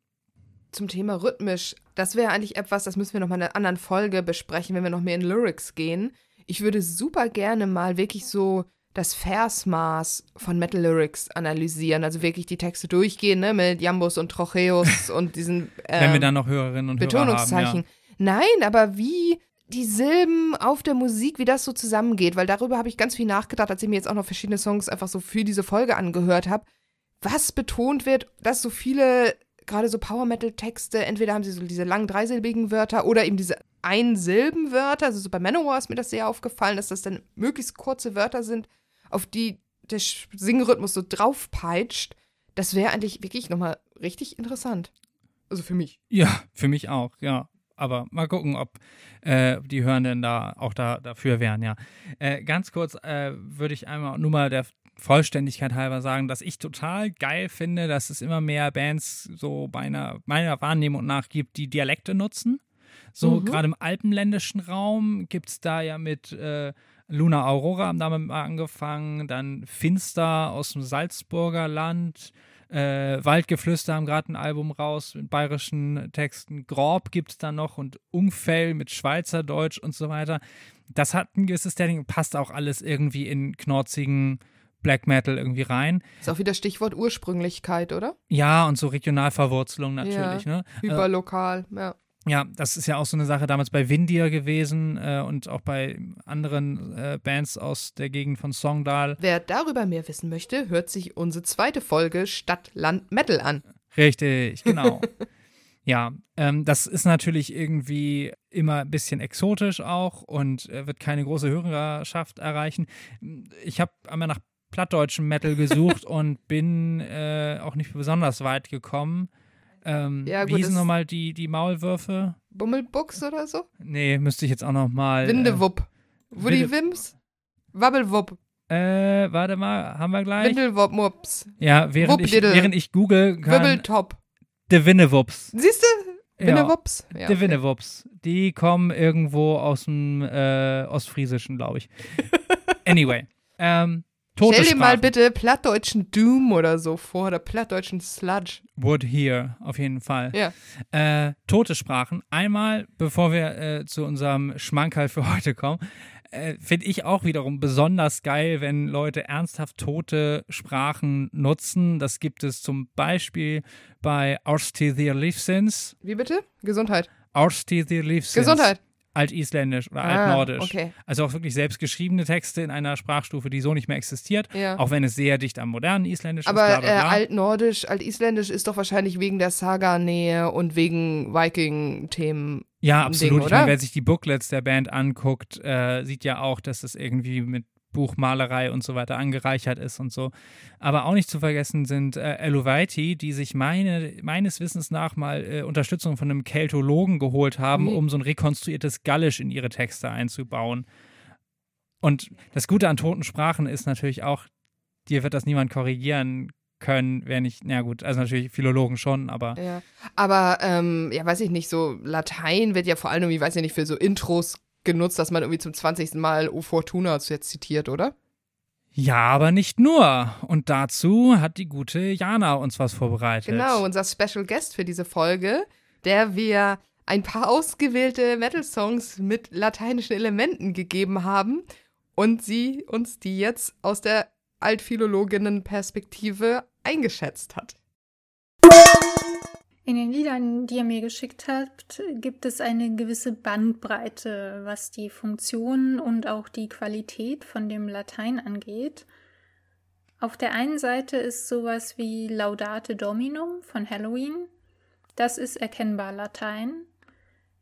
Zum Thema rhythmisch, das wäre eigentlich etwas, das müssen wir noch mal in einer anderen Folge besprechen, wenn wir noch mehr in Lyrics gehen. Ich würde super gerne mal wirklich so das Versmaß von Metal Lyrics analysieren, also wirklich die Texte durchgehen, ne, mit Jambos und Trocheus <laughs> und diesen wenn wir ähm, dann noch Hörerinnen und Hörer Betonungszeichen. haben. Nein, aber wie die Silben auf der Musik, wie das so zusammengeht, weil darüber habe ich ganz viel nachgedacht, als ich mir jetzt auch noch verschiedene Songs einfach so für diese Folge angehört habe. Was betont wird, dass so viele, gerade so Power Metal Texte, entweder haben sie so diese langen dreisilbigen Wörter oder eben diese Einsilbenwörter. Also so bei Manowar ist mir das sehr aufgefallen, dass das dann möglichst kurze Wörter sind, auf die der Singrhythmus so draufpeitscht. Das wäre eigentlich wirklich nochmal richtig interessant. Also für mich. Ja, für mich auch, ja. Aber mal gucken, ob äh, die Hörenden da auch da, dafür wären, ja. Äh, ganz kurz äh, würde ich einmal nur mal der Vollständigkeit halber sagen, dass ich total geil finde, dass es immer mehr Bands so meiner, meiner Wahrnehmung nach gibt, die Dialekte nutzen. So Mhm. gerade im alpenländischen Raum gibt es da ja mit äh, Luna Aurora haben damit mal angefangen, dann Finster aus dem Salzburger Land, äh, Waldgeflüster haben gerade ein Album raus mit bayerischen Texten, Grob gibt es da noch und Ungfell mit Schweizerdeutsch und so weiter. Das hat ein gewisses Standing, passt auch alles irgendwie in knorzigen Black Metal irgendwie rein. Ist auch wieder Stichwort Ursprünglichkeit, oder? Ja, und so Regionalverwurzelung natürlich, ne? Hyperlokal, ja. Ja, das ist ja auch so eine Sache damals bei Windir gewesen äh, und auch bei anderen äh, Bands aus der Gegend von Songdal. Wer darüber mehr wissen möchte, hört sich unsere zweite Folge Stadt, Land, Metal an. Richtig, genau. <laughs> ja, ähm, das ist natürlich irgendwie immer ein bisschen exotisch auch und äh, wird keine große Hörerschaft erreichen. Ich habe einmal nach plattdeutschem Metal gesucht <laughs> und bin äh, auch nicht besonders weit gekommen. Ähm, Ja, wie gut, hießen das- nochmal die, die Maulwürfe? Bummelbuchs oder so? Nee, müsste ich jetzt auch nochmal. Windewupp. Woody Winde- Wims? Wabbelwupp. Äh, äh, warte mal, haben wir gleich? Windelwupp-Mups. Ja, während ich, während ich google kann. Wirbeltop. De Winnewups. Siehst du? Winnewups. Ja, De okay. Winnewups. Die kommen irgendwo aus dem äh, Ostfriesischen, glaube ich. <laughs> anyway. Ähm, Stell dir mal bitte plattdeutschen Doom oder so vor oder plattdeutschen Sludge. Would here, auf jeden Fall. Ja. Äh, tote Sprachen. Einmal, bevor wir äh, zu unserem Schmankerl für heute kommen, äh, finde ich auch wiederum besonders geil, wenn Leute ernsthaft tote Sprachen nutzen. Das gibt es zum Beispiel bei Árstíðir Lífsins. Wie bitte? Gesundheit. Árstíðir Lífsins. Gesundheit. Altisländisch oder Ah, Altnordisch. okay. Also auch wirklich selbstgeschriebene Texte in einer Sprachstufe, die so nicht mehr existiert. Ja. Auch wenn es sehr dicht am modernen Isländisch Aber ist. Bla, äh. Altnordisch, Altisländisch ist doch wahrscheinlich wegen der Saga-Nähe und wegen Viking-Themen. Ja, Ding, absolut. ich oder? meine, wer sich die Booklets der Band anguckt, äh, sieht ja auch, dass es irgendwie mit Buchmalerei und so weiter angereichert ist und so. Aber auch nicht zu vergessen sind äh, Elovaiti, die sich meine, meines Wissens nach mal äh, Unterstützung von einem Keltologen geholt haben, Mhm. um so ein rekonstruiertes Gallisch in ihre Texte einzubauen. Und das Gute an toten Sprachen ist natürlich auch, dir wird das niemand korrigieren können, wer nicht, na gut, also natürlich Philologen schon, aber Ja. Aber, ähm, ja, weiß ich nicht, so Latein wird ja vor allem, ich weiß ja nicht, für so Intros genutzt, dass man irgendwie zum 20. Mal O Fortuna jetzt zitiert, oder? Ja, aber nicht nur. Und dazu hat die gute Jana uns was vorbereitet. Genau, unser Special Guest für diese Folge, der wir ein paar ausgewählte Metal-Songs mit lateinischen Elementen gegeben haben und sie uns die jetzt aus der Altphilologinnen-Perspektive eingeschätzt hat. In den Liedern, die ihr mir geschickt habt, gibt es eine gewisse Bandbreite, was die Funktion und auch die Qualität von dem Latein angeht. Auf der einen Seite ist sowas wie Laudate Dominum von Halloween. Das ist erkennbar Latein.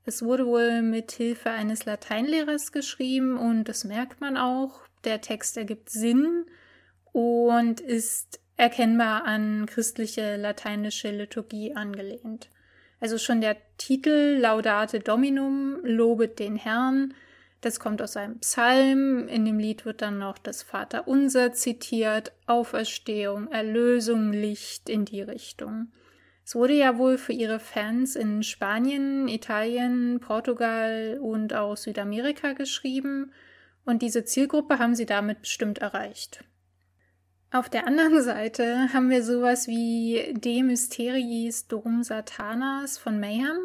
Es wurde wohl mit Hilfe eines Lateinlehrers geschrieben und das merkt man auch. Der Text ergibt Sinn und ist erkennbar an christliche lateinische Liturgie angelehnt. Also schon der Titel Laudate Dominum, lobet den Herrn, das kommt aus einem Psalm. In dem Lied wird dann noch das Vaterunser zitiert, Auferstehung, Erlösung, Licht in die Richtung. Es wurde ja wohl für ihre Fans in Spanien, Italien, Portugal und auch Südamerika geschrieben und diese Zielgruppe haben sie damit bestimmt erreicht. Auf der anderen <laughs> Seite haben wir sowas wie De Mysteriis Dom Satanas von Mayhem.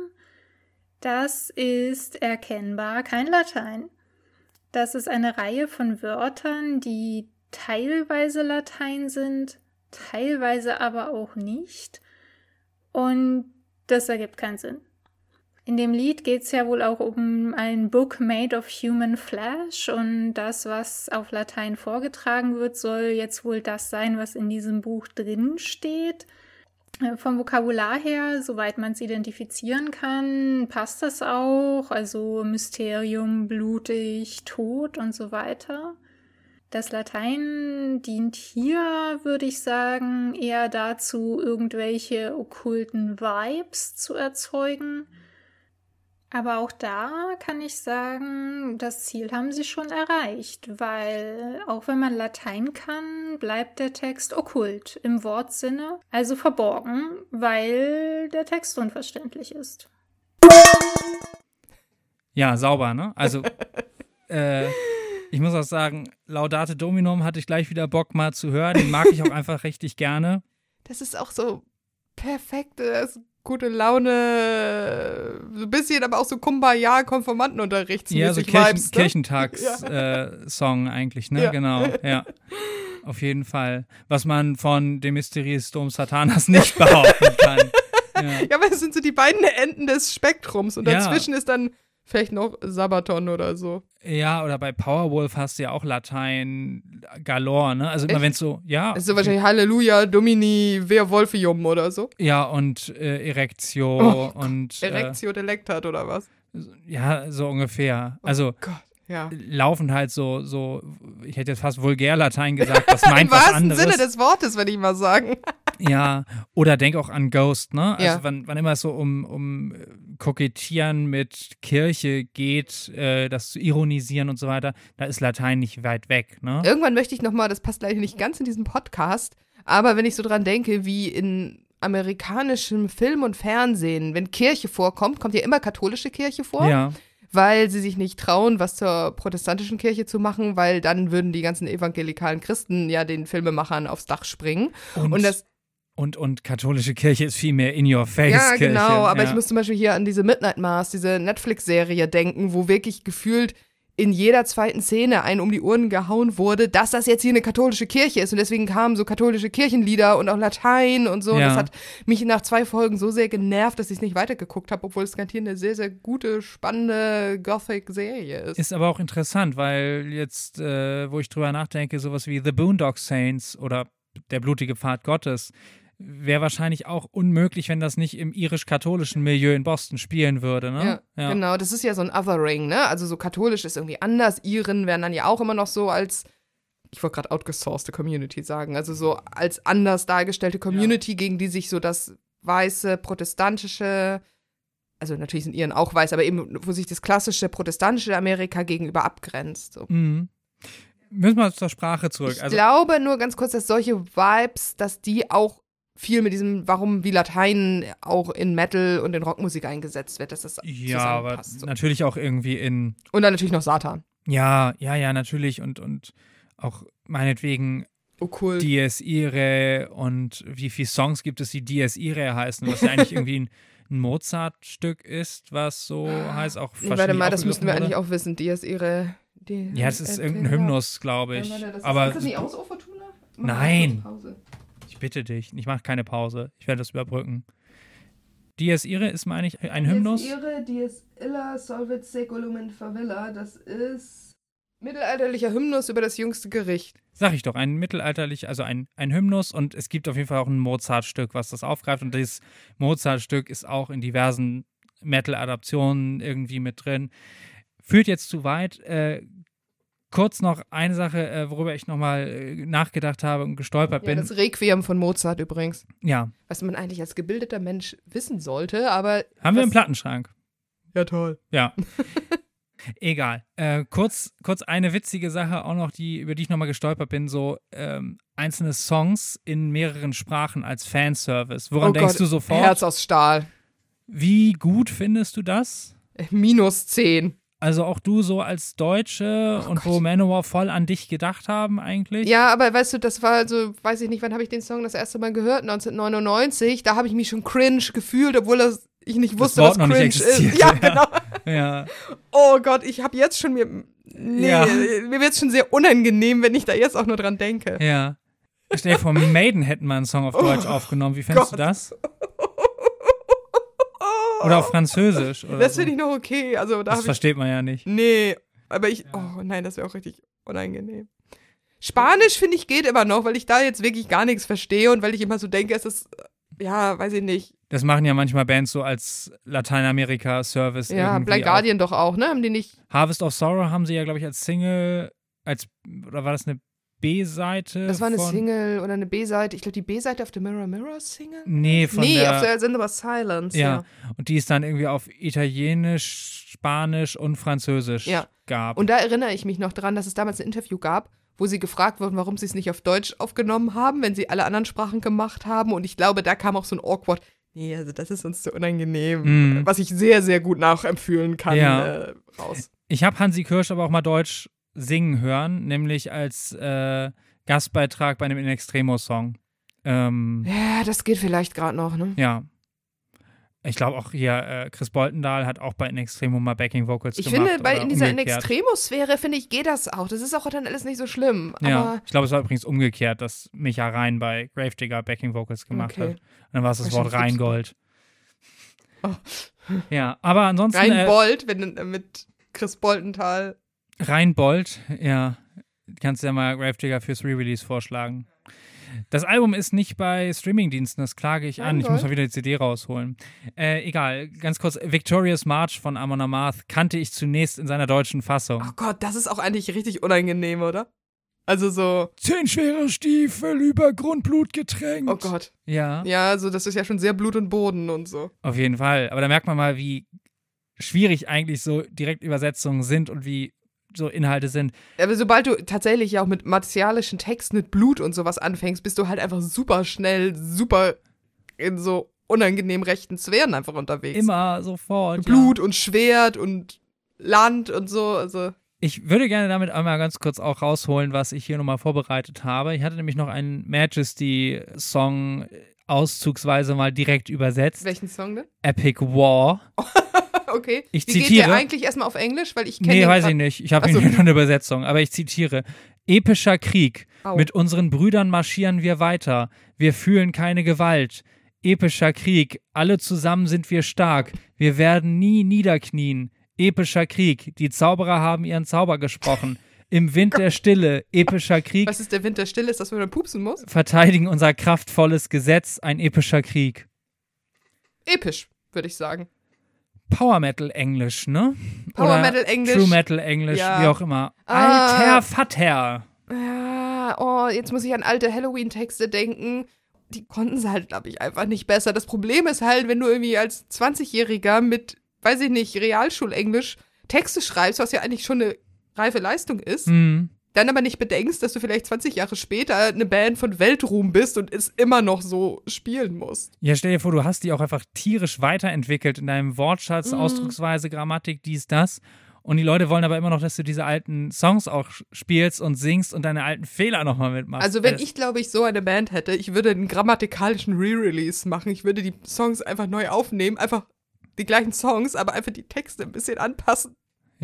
Das ist erkennbar kein Latein. Das ist eine Reihe von Wörtern, die teilweise Latein sind, teilweise aber auch nicht. Und das ergibt keinen Sinn. In dem Lied geht es ja wohl auch um ein Book made of human flesh und das, was auf Latein vorgetragen wird, soll jetzt wohl das sein, was in diesem Buch drin steht. Äh, vom Vokabular her, soweit man es identifizieren kann, passt das auch. Also Mysterium, blutig, Tod und so weiter. Das Latein dient hier, würde ich sagen, eher dazu, irgendwelche okkulten Vibes zu erzeugen aber auch da kann ich sagen, das Ziel haben sie schon erreicht, weil auch wenn man Latein kann, bleibt der Text okkult im Wortsinne, also verborgen, weil der Text unverständlich ist. Ja, sauber, ne? Also, <laughs> äh, ich muss auch sagen, Laudate Dominum hatte ich gleich wieder Bock mal zu hören. Den mag ich auch <laughs> einfach richtig gerne. Das ist auch so perfekt. Das gute Laune, so ein bisschen, aber auch so Kumbaya, Konformantenunterricht. Ja, so Kirchen, ne? Kirchentags-Song ja. äh, eigentlich, ne? Ja. Genau, <laughs> ja. Auf jeden Fall. Was man von dem Mysterious Dom Satanas nicht <laughs> behaupten kann. Ja. ja, aber es sind so die beiden Enden des Spektrums und dazwischen ist dann vielleicht noch Sabaton oder so. Ja, oder bei Powerwolf hast du ja auch Latein galore, ne? Also immer wenn es so, ja. Es ist so wahrscheinlich Halleluja, Domini, Ver Wolfium oder so. Ja, und äh, Erectio oh, und. Erectio äh, delectat oder was? Ja, so ungefähr. Oh also. Gott. Ja. laufen halt so, so, ich hätte jetzt fast vulgär Latein gesagt, das <laughs> meint was anderes. Im wahrsten Sinne des Wortes, würde ich mal sagen. ja, oder denk auch an Ghost, ne? Also ja. wann, wann immer es so um, um Kokettieren mit Kirche geht, äh, das zu ironisieren und so weiter, da ist Latein nicht weit weg, ne? Irgendwann möchte ich nochmal, das passt leider nicht ganz in diesen Podcast, aber wenn ich so dran denke, wie in amerikanischem Film und Fernsehen, wenn Kirche vorkommt, kommt ja immer katholische Kirche vor. Ja weil sie sich nicht trauen, was zur protestantischen Kirche zu machen, weil dann würden die ganzen evangelikalen Christen ja den Filmemachern aufs Dach springen. Und, und das und, und katholische Kirche ist viel mehr in your face. Ja, Kirche. genau, aber ja. ich muss zum Beispiel hier an diese Midnight Mass, diese Netflix-Serie denken, wo wirklich gefühlt in jeder zweiten Szene einen um die Ohren gehauen wurde, dass das jetzt hier eine katholische Kirche ist. Und deswegen kamen so katholische Kirchenlieder und auch Latein und so. Ja. Und das hat mich nach zwei Folgen so sehr genervt, dass ich es nicht weitergeguckt habe, obwohl es garantiert eine sehr, sehr gute, spannende Gothic-Serie ist. Ist aber auch interessant, weil jetzt, äh, wo ich drüber nachdenke, sowas wie The Boondock Saints oder Der blutige Pfad Gottes, wäre wahrscheinlich auch unmöglich, wenn das nicht im irisch-katholischen Milieu in Boston spielen würde, ne? Ja, ja, genau. Das ist ja so ein Othering, ne? Also so katholisch ist irgendwie anders. Iren werden dann ja auch immer noch so als, ich wollte gerade outgesourcete Community sagen, also so als anders dargestellte Community, ja. gegen die sich so das weiße, protestantische, also natürlich sind Iren auch weiß, aber eben, wo sich das klassische protestantische Amerika gegenüber abgrenzt. So. Mhm. Müssen wir zur Sprache zurück. Ich also, glaube nur ganz kurz, dass solche Vibes, dass die auch viel mit diesem, warum wie Latein auch in Metal und in Rockmusik eingesetzt wird, dass das Ja, aber. So. natürlich auch irgendwie in, Und dann natürlich noch Satan. ja, ja, ja, natürlich und, und auch meinetwegen Okkult. Dies Irae und wie viele Songs gibt es, die Dies Irae heißen, was ja eigentlich <laughs> irgendwie ein, ein Mozart-Stück ist, was so heißt, auch Nee, warte mal, das müssten wir eigentlich auch wissen. Die ist ihre. Die Ja, das ist irgendein Hymnus, glaube ich. Aber ist das nicht aus Nein. Bitte dich, ich mache keine Pause. Ich werde das überbrücken. Dies Irae ist, meine ich, ein Hymnus. Dies ihre, dies illa solvet seculum in favilla. Das ist mittelalterlicher Hymnus über das jüngste Gericht. Sag ich doch, ein mittelalterlich, also ein, ein Hymnus und es gibt auf jeden Fall auch ein Mozart-Stück, was das aufgreift und dieses Mozart-Stück ist auch in diversen Metal-Adaptionen irgendwie mit drin. Führt jetzt zu weit. Äh, kurz noch eine Sache, äh, worüber ich nochmal äh, nachgedacht habe und gestolpert Ja, bin. das Requiem von Mozart übrigens. Ja, Was man eigentlich als gebildeter Mensch wissen sollte, aber. haben wir im Plattenschrank. Ja, toll. Ja. <laughs> Egal. Äh, kurz, kurz eine witzige Sache auch noch, die, über die ich nochmal gestolpert bin, so ähm, einzelne Songs in mehreren Sprachen als Fanservice. Woran oh denkst Gott, du sofort? Herz aus Stahl. Wie gut findest du das? Minus 10. Also auch du so als Deutsche Oh und Gott. wo Manowar voll an dich gedacht haben eigentlich? Ja, aber weißt du, das war so, weiß ich nicht, wann habe ich den Song das erste Mal gehört? 1999. Da habe ich mich schon cringe gefühlt, obwohl das, ich nicht wusste, was noch cringe ist. Ja, <laughs> genau. Ja. Oh Gott, ich habe jetzt schon mir. Nee, Ja. mir wird es schon sehr unangenehm, wenn ich da jetzt auch nur dran denke. ja. Stell dir vor, Maiden hätten mal einen Song auf Deutsch aufgenommen. Wie findest du Oh das? Oder auf Französisch? Oder Das so. finde ich noch okay. Also da Das habe ich. versteht man ja nicht. Nee, aber ich. Oh nein, das wäre auch richtig unangenehm. Spanisch finde ich geht immer noch, weil ich da jetzt wirklich gar nichts verstehe und weil ich immer so denke, es ist. Ja, weiß ich nicht. Das machen ja manchmal Bands so als Lateinamerika-Service. Ja, irgendwie Blind auch. Guardian doch auch, ne? Haben die nicht. Harvest of Sorrow haben sie ja, glaube ich, als Single, als, oder war das eine B-Seite? Das war eine von, Single oder eine B-Seite. Ich glaube, die B-Seite auf der Mirror Mirror Single? Nee, von nee, der, auf der Sender war Silence. ja. Ja. Und die es dann irgendwie auf Italienisch, Spanisch und Französisch Ja. gab. Und da erinnere ich mich noch dran, dass es damals ein Interview gab, wo sie gefragt wurden, warum sie es nicht auf Deutsch aufgenommen haben, wenn sie alle anderen Sprachen gemacht haben. Und ich glaube, da kam auch so ein awkward. Nee, also das ist uns zu unangenenehm. Mhm. Was ich sehr, sehr gut nachempfühlen kann. Ja. Äh, raus. Ich habe Hansi Kirsch aber auch mal Deutsch singen hören, nämlich als äh, Gastbeitrag bei einem In Extremo-Song. Ähm, Ja, das geht vielleicht gerade noch, ne? ja. Ich glaube auch hier, äh, Chris Boltendahl hat auch bei In Extremo mal Backing Vocals Ich gemacht. finde, bei, in dieser umgekehrt. In-Extremo-Sphäre, finde ich, geht das auch. Das ist auch dann alles nicht so schlimm. Ja, ich glaube, es war übrigens umgekehrt, dass Micha Rein bei Gravedigger Backing Vocals gemacht Okay. hat. Und dann war es das Wort Rheingold. Oh. Ja, aber ansonsten rein äh, wenn mit Chris Boltenthal. Rheinbold, ja, kannst du ja mal Gravedigger fürs Re-Release vorschlagen. Das Album ist nicht bei Streamingdiensten, das klage ich an. Ich muss mal wieder die CD rausholen. Äh, egal, ganz kurz. Victorious March von Amon Amarth kannte ich zunächst in seiner deutschen Fassung. Oh Gott, das ist auch eigentlich richtig unangenehm, oder? Also so, Zehn schwere Stiefel über Grundblut getränkt. oh Gott. Ja. Ja, also das ist ja schon sehr Blut und Boden und so. Auf jeden Fall. Aber da merkt man mal, wie schwierig eigentlich so Direktübersetzungen sind und wie so Inhalte sind. Aber sobald du tatsächlich ja auch mit martialischen Texten, mit Blut und sowas anfängst, bist du halt einfach super schnell, super in so unangenehm rechten Sphären einfach unterwegs. Immer sofort. Blut Ja. und Schwert und Land und so. Also, Ich würde gerne damit einmal ganz kurz auch rausholen, was ich hier nochmal vorbereitet habe. Ich hatte nämlich noch einen Majesty-Song auszugsweise mal direkt übersetzt. welchen Song denn? Epic War. <laughs> Okay. Ich Wie geht zitiere. der eigentlich erstmal auf Englisch? Weil ich kenne Nee, weiß ich nicht. Ich habe so. hier nur eine Übersetzung, aber ich zitiere. Epischer Krieg. Au. Mit unseren Brüdern marschieren wir weiter. Wir fühlen keine Gewalt. Epischer Krieg. Alle zusammen sind wir stark. Wir werden nie niederknien. Epischer Krieg. Die Zauberer haben ihren Zauber gesprochen. Im Wind der Stille. Epischer Krieg. Was ist der Winter still ist, dass man dann pupsen muss? Verteidigen unser kraftvolles Gesetz. Ein epischer Krieg. Episch, würde ich sagen. Power Metal Englisch, ne? Power Oder Metal Englisch. True Metal Englisch, Ja. wie auch immer. Ah. Alter Vater. Ja, oh, jetzt muss ich an alte Halloween-Texte denken. Die konnten sie halt, glaube ich, einfach nicht besser. Das Problem ist halt, wenn du irgendwie als 20-Jähriger mit, weiß ich nicht, Realschulenglisch Texte schreibst, was ja eigentlich schon eine reife Leistung ist, Hm. Dann aber nicht bedenkst, dass du vielleicht 20 Jahre später eine Band von Weltruhm bist und es immer noch so spielen musst. Ja, stell dir vor, du hast die auch einfach tierisch weiterentwickelt in deinem Wortschatz, Mhm. Ausdrucksweise, Grammatik, dies, das. Und die Leute wollen aber immer noch, dass du diese alten Songs auch spielst und singst und deine alten Fehler nochmal mitmachst. Also wenn Das- ich, glaube ich, so eine Band hätte, ich würde einen grammatikalischen Re-Release machen. Ich würde die Songs einfach neu aufnehmen, einfach die gleichen Songs, aber einfach die Texte ein bisschen anpassen.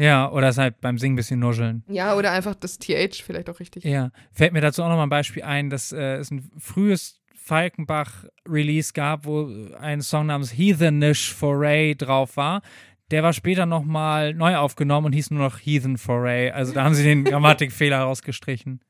Ja, oder es halt beim Singen ein bisschen nuscheln. Ja, oder einfach das TH vielleicht auch richtig. Ja, fällt mir dazu auch noch mal ein Beispiel ein, dass äh, es ein frühes Falkenbach-Release gab, wo ein Song namens Heathenish Foray drauf war. Der war später noch mal neu aufgenommen und hieß nur noch Heathen Foray. Also da haben sie den <laughs> Grammatikfehler rausgestrichen.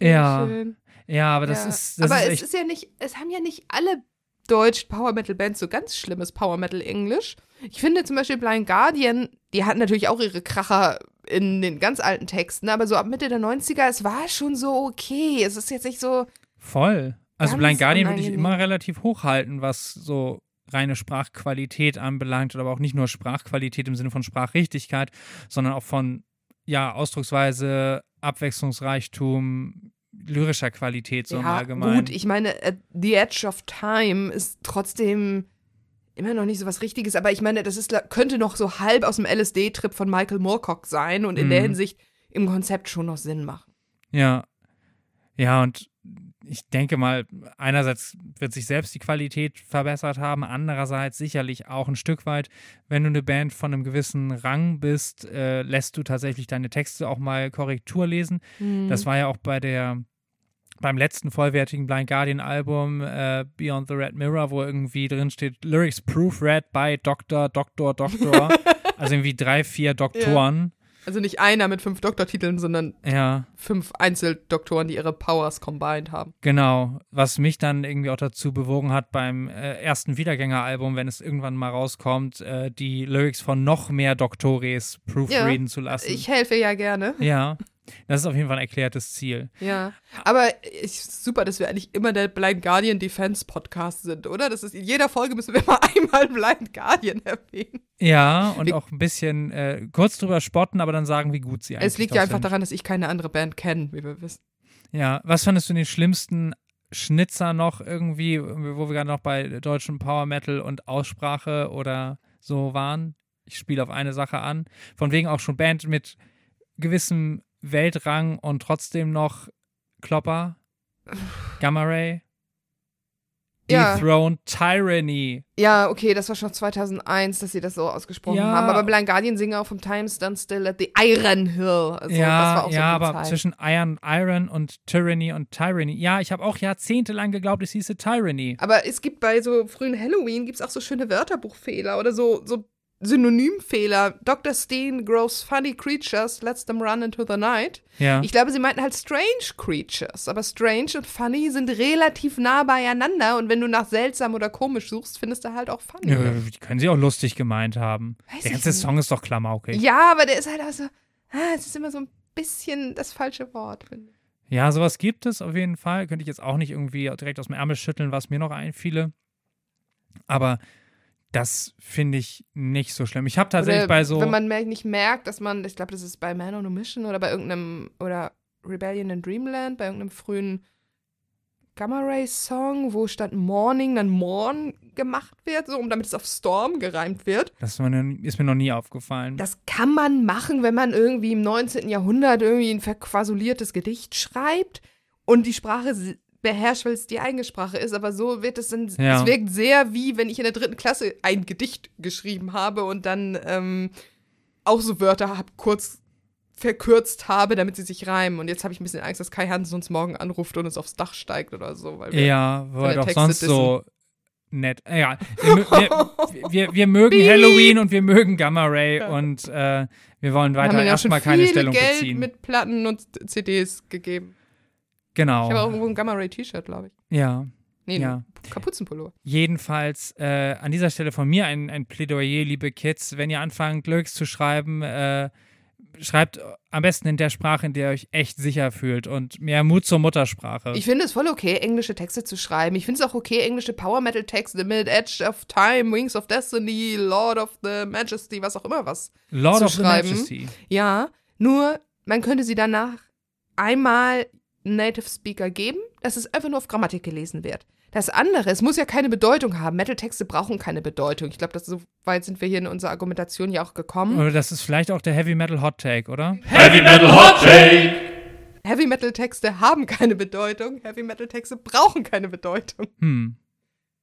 Sehr Ja, schön. Ja, aber das Ja. ist das aber ist es ist ja nicht, es haben ja nicht alle deutschen Power Metal Bands so ganz schlimmes Power Metal Englisch. Ich finde zum Beispiel Blind Guardian, die hatten natürlich auch ihre Kracher in den ganz alten Texten, aber so ab Mitte der 90er, es war schon so okay. Es ist jetzt nicht so, voll. Also Blind Guardian würde ich immer relativ hochhalten, was so reine Sprachqualität anbelangt, aber auch nicht nur Sprachqualität im Sinne von Sprachrichtigkeit, sondern auch von ja, Ausdrucksweise, Abwechslungsreichtum, lyrischer Qualität so im ja, Allgemeinen. gut, ich meine, The Edge of Time ist trotzdem immer noch nicht so was Richtiges, aber ich meine, das ist, könnte noch so halb aus dem LSD-Trip von Michael Moorcock sein und in der Mhm. Hinsicht im Konzept schon noch Sinn machen. Ja. Ja, und ich denke mal, einerseits wird sich selbst die Qualität verbessert haben, andererseits sicherlich auch ein Stück weit, wenn du eine Band von einem gewissen Rang bist, äh, lässt du tatsächlich deine Texte auch mal Korrektur lesen. Mhm. Das war ja auch bei der beim letzten vollwertigen Blind Guardian Album äh, Beyond the Red Mirror, wo irgendwie drin steht Lyrics proofread by Dr. Dr. Dr. also irgendwie drei, vier Doktoren. Also nicht einer mit fünf Doktortiteln, sondern ja fünf Einzeldoktoren, die ihre Powers combined haben. Genau, was mich dann irgendwie auch dazu bewogen hat, beim äh, ersten Wiedergängeralbum, wenn es irgendwann mal rauskommt, äh, die Lyrics von noch mehr Doktores proofreaden zu lassen. Ich helfe ja gerne. ja, <laughs> das ist auf jeden Fall ein erklärtes Ziel. Ja. Aber ich, super, dass wir eigentlich immer der Blind Guardian Defense Podcast sind, oder? Das ist in jeder Folge müssen wir mal <laughs> einmal Blind Guardian erwähnen. Ja, und Wie- auch ein bisschen äh, kurz drüber spotten, aber dann sagen, wie gut sie eigentlich Es liegt ja einfach sind. daran, dass ich keine andere Band kenne, wie wir wissen. Ja, was fandest du den schlimmsten Schnitzer noch irgendwie, wo wir gerade noch bei deutschem Power Metal und Aussprache oder so waren? Ich spiele auf eine Sache an. Von wegen auch schon Band mit gewissem Weltrang und trotzdem noch Klopper. Gamma Ray. Ja. Dethroned Tyranny. Ja, okay, das war schon 2001, dass sie das so ausgesprochen Ja. haben. Aber Blind Guardian singen auch vom Time Stand Still at the Iron Hill. Also, ja, so ja, die aber Zeit. zwischen Iron, Iron und Tyranny und Tyranny. Ja, ich habe auch jahrzehntelang geglaubt, es hieße Tyranny. Aber es gibt bei so frühen Halloween gibt's auch so schöne Wörterbuchfehler oder so, so Synonymfehler. Dr. Steen grows funny creatures, lets them run into the night. Ja. Ich glaube, sie meinten halt strange creatures. Aber strange und funny sind relativ nah beieinander. Und wenn du nach seltsam oder komisch suchst, findest du halt auch funny. Ja, die können sie auch lustig gemeint haben. Weiß der ganze. Song ist doch klamaukig. Ja, aber der ist halt auch so, ah, es ist immer so ein bisschen das falsche Wort, finde ich. Ja, sowas gibt es auf jeden Fall. Könnte ich jetzt auch nicht irgendwie direkt aus dem Ärmel schütteln, was mir noch einfiele. Aber das finde ich nicht so schlimm. Ich habe tatsächlich Oder bei so. Wenn man nicht merkt, dass man, ich glaube, das ist bei Man on a Mission oder bei irgendeinem, oder Rebellion in Dreamland, bei irgendeinem frühen Gamma Ray Song, wo statt Morning dann Morn gemacht wird, so, um damit es auf Storm gereimt wird. das ist mir, noch nie aufgefallen. Das kann man machen, wenn man irgendwie im 19. Jahrhundert irgendwie ein verquasuliertes Gedicht schreibt und die Sprache beherrscht, weil es die eigene Sprache ist. Aber so wird es dann, Ja. es wirkt sehr wie, wenn ich in der dritten Klasse ein Gedicht geschrieben habe und dann ähm, auch so Wörter hab, kurz verkürzt habe, damit sie sich reimen. Und jetzt habe ich ein bisschen Angst, dass Kai Hansen uns morgen anruft und uns aufs Dach steigt oder so. Weil wir ja, seine doch Texte sonst dissen. so nett. Ja, wir, wir, <laughs> wir, wir mögen. Halloween und wir mögen Gamma Ray Ja. und äh, wir wollen weiter erstmal keine Stellung Geld beziehen. mit Platten und CDs gegeben. Genau. Ich habe auch irgendwo ein Gamma Ray T-Shirt, glaube ich. ja. Nee, Ja. Kapuzenpullover. Jedenfalls äh, an dieser Stelle von mir ein, ein Plädoyer, liebe Kids, wenn ihr anfangt, Lyrics zu schreiben, äh, schreibt am besten in der Sprache, in der ihr euch echt sicher fühlt und mehr Mut zur Muttersprache. Ich finde es voll okay, englische Texte zu schreiben. Ich finde es auch okay, englische Power Metal Texte mit Edge of Time, Wings of Destiny, Lord of the Majesty, was auch immer was. Lord zu of schreiben. the Majesty. Ja, nur man könnte sie danach einmal Native Speaker geben, dass es einfach nur auf Grammatik gelesen wird. Das andere, es muss ja keine Bedeutung haben. Metal-Texte brauchen keine Bedeutung. Ich glaube, das- so weit sind wir hier in unserer Argumentation ja auch gekommen. Oder das ist vielleicht auch der Heavy Metal Hot Take, oder? Heavy Metal Hot Take. Heavy Metal-Texte haben keine Bedeutung. Heavy Metal-Texte brauchen keine Bedeutung. Hm.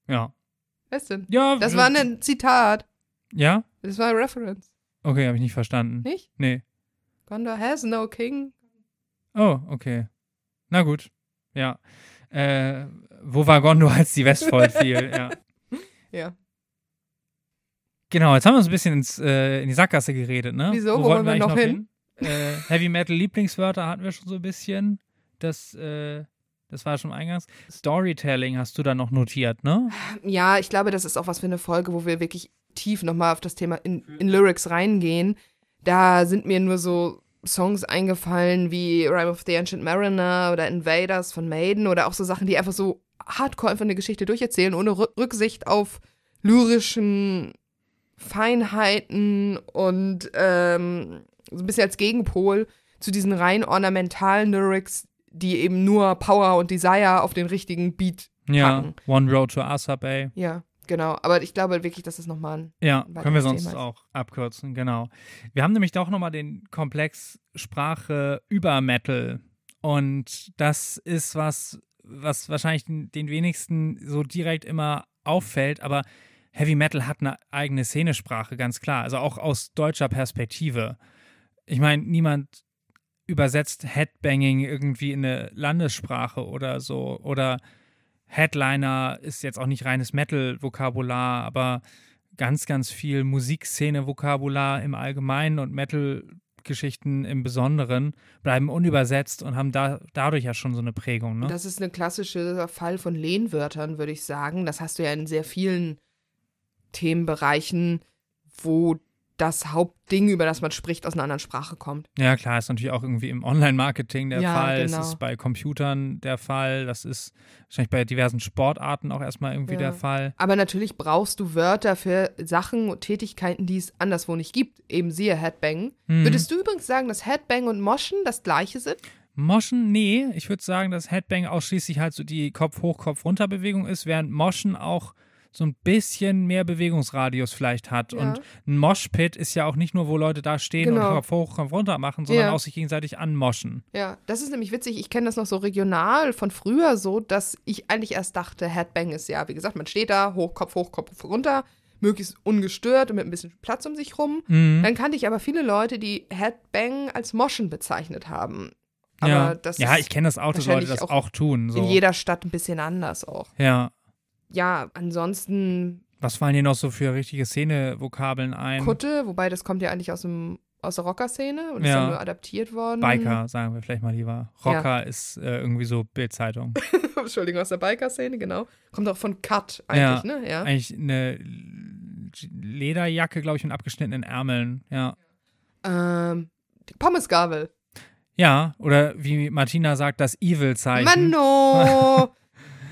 Ja. Was denn? Ja. Das war ein Zitat. Ja? Das war ein Reference. Okay, habe ich nicht verstanden. Nicht? Nee. Gondor has no king. Oh, okay. Na gut. Ja. Äh, wo war Gondor, als die Westfold fiel? Ja. <laughs> Ja. Genau, jetzt haben wir uns ein bisschen ins, äh, in die Sackgasse geredet, ne? Wieso? Wo, Wo wollen wir eigentlich noch hin? Äh, Heavy Metal Lieblingswörter hatten wir schon so ein bisschen. Das, äh, das war schon eingangs. Storytelling hast du da noch notiert, ne? Ja, ich glaube, das ist auch was für eine Folge, wo wir wirklich tief nochmal auf das Thema in, in Lyrics reingehen. Da sind mir nur so Songs eingefallen wie Rhyme of the Ancient Mariner oder Invaders von Maiden oder auch so Sachen, die einfach so hardcore einfach eine Geschichte durcherzählen, ohne Rü- Rücksicht auf lyrischen Feinheiten und ähm, so ein bisschen als Gegenpol zu diesen rein ornamentalen Lyrics, die eben nur Power und Desire auf den richtigen Beat Ja. packen. One Road to Asa Bay. Ja, genau. Aber ich glaube wirklich, dass es nochmal ein. Ja, Ein können wir sonst auch abkürzen, genau. Wir haben nämlich doch nochmal den Komplex Sprache über Metal. Und das ist was, was wahrscheinlich den, den wenigsten so direkt immer auffällt, aber Heavy Metal hat eine eigene Szenesprache, ganz klar. Also auch aus deutscher Perspektive. Ich meine, niemand übersetzt Headbanging irgendwie in eine Landessprache oder so. Oder Headliner ist jetzt auch nicht reines Metal-Vokabular, aber ganz, ganz viel Musikszene-Vokabular im Allgemeinen und Metal-Geschichten im Besonderen bleiben unübersetzt und haben da, dadurch ja schon so eine Prägung. Ne? Das ist ein klassischer Fall von Lehnwörtern, würde ich sagen. Das hast du ja in sehr vielen Themenbereichen, wo das Hauptding, über das man spricht, aus einer anderen Sprache kommt. Ja, klar, ist natürlich auch irgendwie im Online-Marketing der Ja, Fall. genau. Es ist bei Computern der Fall. Das ist wahrscheinlich bei diversen Sportarten auch erstmal irgendwie Ja. der Fall. Aber natürlich brauchst du Wörter für Sachen und Tätigkeiten, die es anderswo nicht gibt. Eben siehe Headbang. Mhm. Würdest du übrigens sagen, dass Headbang und Moschen das gleiche sind? Moschen, nee. Ich würde sagen, dass Headbang ausschließlich halt so die Kopf-Hoch-, Kopf-Runter-Bewegung ist, während Moschen auch so ein bisschen mehr Bewegungsradius vielleicht hat. Ja. Und ein Moshpit ist ja auch nicht nur, wo Leute da stehen Genau. und Kopf hoch, Kopf runter machen, sondern Ja. auch sich gegenseitig anmoschen. Ja, das ist nämlich witzig. Ich kenne das noch so regional von früher so, dass ich eigentlich erst dachte, Headbang ist ja, wie gesagt, man steht da, hoch, Kopf hoch, Kopf runter, möglichst ungestört und mit ein bisschen Platz um sich rum. Mhm. Dann kannte ich aber viele Leute, die Headbang als Moschen bezeichnet haben. Aber ja, das ja ich kenne das auch, dass Leute das auch auch, tun. So. in jeder Stadt ein bisschen anders auch. ja. Ja, ansonsten Was fallen dir noch so für richtige Szene-Vokabeln ein? Kutte, wobei das kommt ja eigentlich aus, dem, aus der Rocker-Szene und ist Ja. dann nur adaptiert worden. Biker, sagen wir vielleicht mal lieber. Rocker ist äh, irgendwie so Bildzeitung. <laughs> Entschuldigung, aus der Biker-Szene, genau. Kommt auch von Cut Ja, eigentlich, ne? Ja. Eigentlich eine Lederjacke, glaube ich, mit abgeschnittenen Ärmeln. Ja. Ähm, Pommesgabel. Ja, oder wie Martina sagt, das Evil-Zeichen. Manno! <laughs>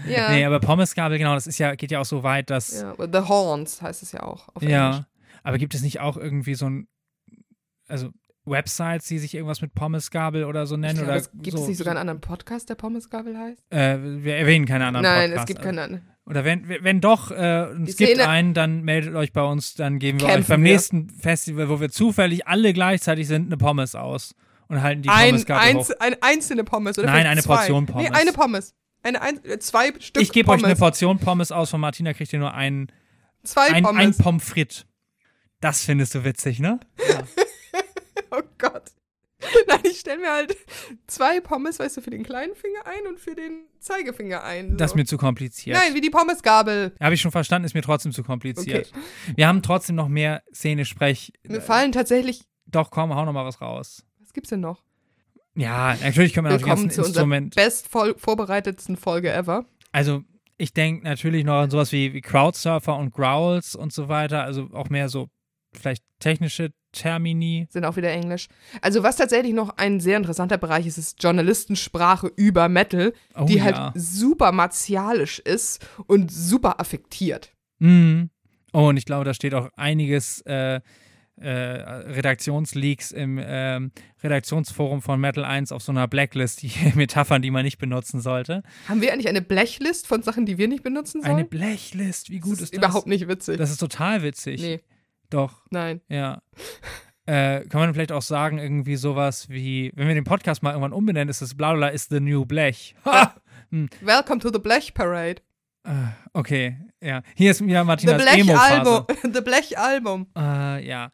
ja. Nee, aber Pommesgabel, genau, das ist ja, geht ja auch so weit, dass. ja. The Horns heißt es ja auch auf Ja. Englisch. Aber gibt es nicht auch irgendwie so ein. Also Websites, die sich irgendwas mit Pommesgabel oder so nennen? glaube, oder es gibt so, es nicht sogar einen anderen Podcast, der Pommesgabel heißt? Äh, wir erwähnen keine anderen Nein, Podcasts. es gibt keinen anderen. Oder wenn, wenn doch, äh, es gibt einen, dann meldet euch bei uns, dann geben wir euch beim wir. nächsten Festival, wo wir zufällig alle gleichzeitig sind, eine Pommes aus und halten die Ein, Pommesgabel hoch. eins, eine einzelne Pommes oder Nein, eine zwei? Portion Pommes. Nee, eine Pommes. Eine, ein, äh, zwei Stück Ich gebe euch Pommes. eine Portion Pommes aus, von Martina kriegt ihr nur ein, Zwei ein, ein Pommes. Pommes frites. Das findest du witzig, ne? <laughs> oh Gott. Nein, ich stelle mir halt zwei Pommes, weißt du, für den kleinen Finger ein und für den Zeigefinger ein. So. Das ist mir zu kompliziert. Nein, wie die Pommesgabel. Habe ich schon verstanden, ist mir trotzdem zu kompliziert. Wir haben trotzdem noch mehr Szene-Sprech. Mir fallen tatsächlich. Doch, komm, hau noch mal was raus. Was gibt's denn noch? Ja, natürlich können wir noch die Willkommen ganzen zu unserer Instrument. best vorbereitetsten Folge ever. Also, ich denke natürlich noch an sowas wie, wie Crowdsurfer und Growls und so weiter. Also auch mehr so vielleicht technische Termini. sind auch wieder Englisch. Also was tatsächlich noch ein sehr interessanter Bereich ist, ist Journalistensprache über Metal, Oh, die halt ja. super martialisch ist und super affektiert. Mhm. Oh, und ich glaube, da steht auch einiges äh, äh, Redaktionsleaks im ähm, Redaktionsforum von Metal 1 auf so einer Blacklist, die <laughs> Metaphern, die man nicht benutzen sollte. Haben wir eigentlich eine Blechlist von Sachen, die wir nicht benutzen sollen? Eine Blachlist, wie gut das ist, ist das? überhaupt nicht witzig. Das ist total witzig. nee, Doch, nein. ja. Äh, kann man vielleicht auch sagen, irgendwie sowas wie, wenn wir den Podcast mal irgendwann umbenennen, ist es Bladula is the new Blech. Ha! <laughs> Welcome to the Blech Parade. Äh, okay, ja. Hier ist wieder The Martinas Blech Emo-Phase. <laughs> The Blech Album. Äh, ja.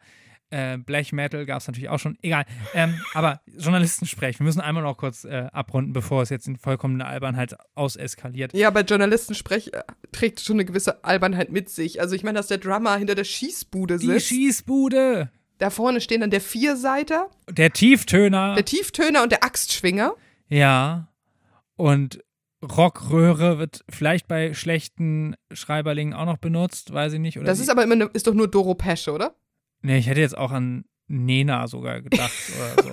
Äh, Black Metal gab es natürlich auch schon. Egal. Ähm, aber Journalistensprech. Wir müssen einmal noch kurz äh, abrunden, bevor es jetzt in vollkommene Albernheit auseskaliert. Ja, bei Journalistensprech äh, trägt schon eine gewisse Albernheit mit sich. Also ich meine, dass der Drummer hinter der Schießbude Die sitzt. Schießbude. da vorne stehen dann der Vierseiter, Der Tieftöner. der Tieftöner und der Axtschwinger. ja. Und Rockröhre wird vielleicht bei schlechten Schreiberlingen auch noch benutzt, weiß ich nicht. Oder Das ist aber immer ne, ist doch nur Doro Pesche, oder? Nee, ich hätte jetzt auch an Nena sogar gedacht <laughs> oder so.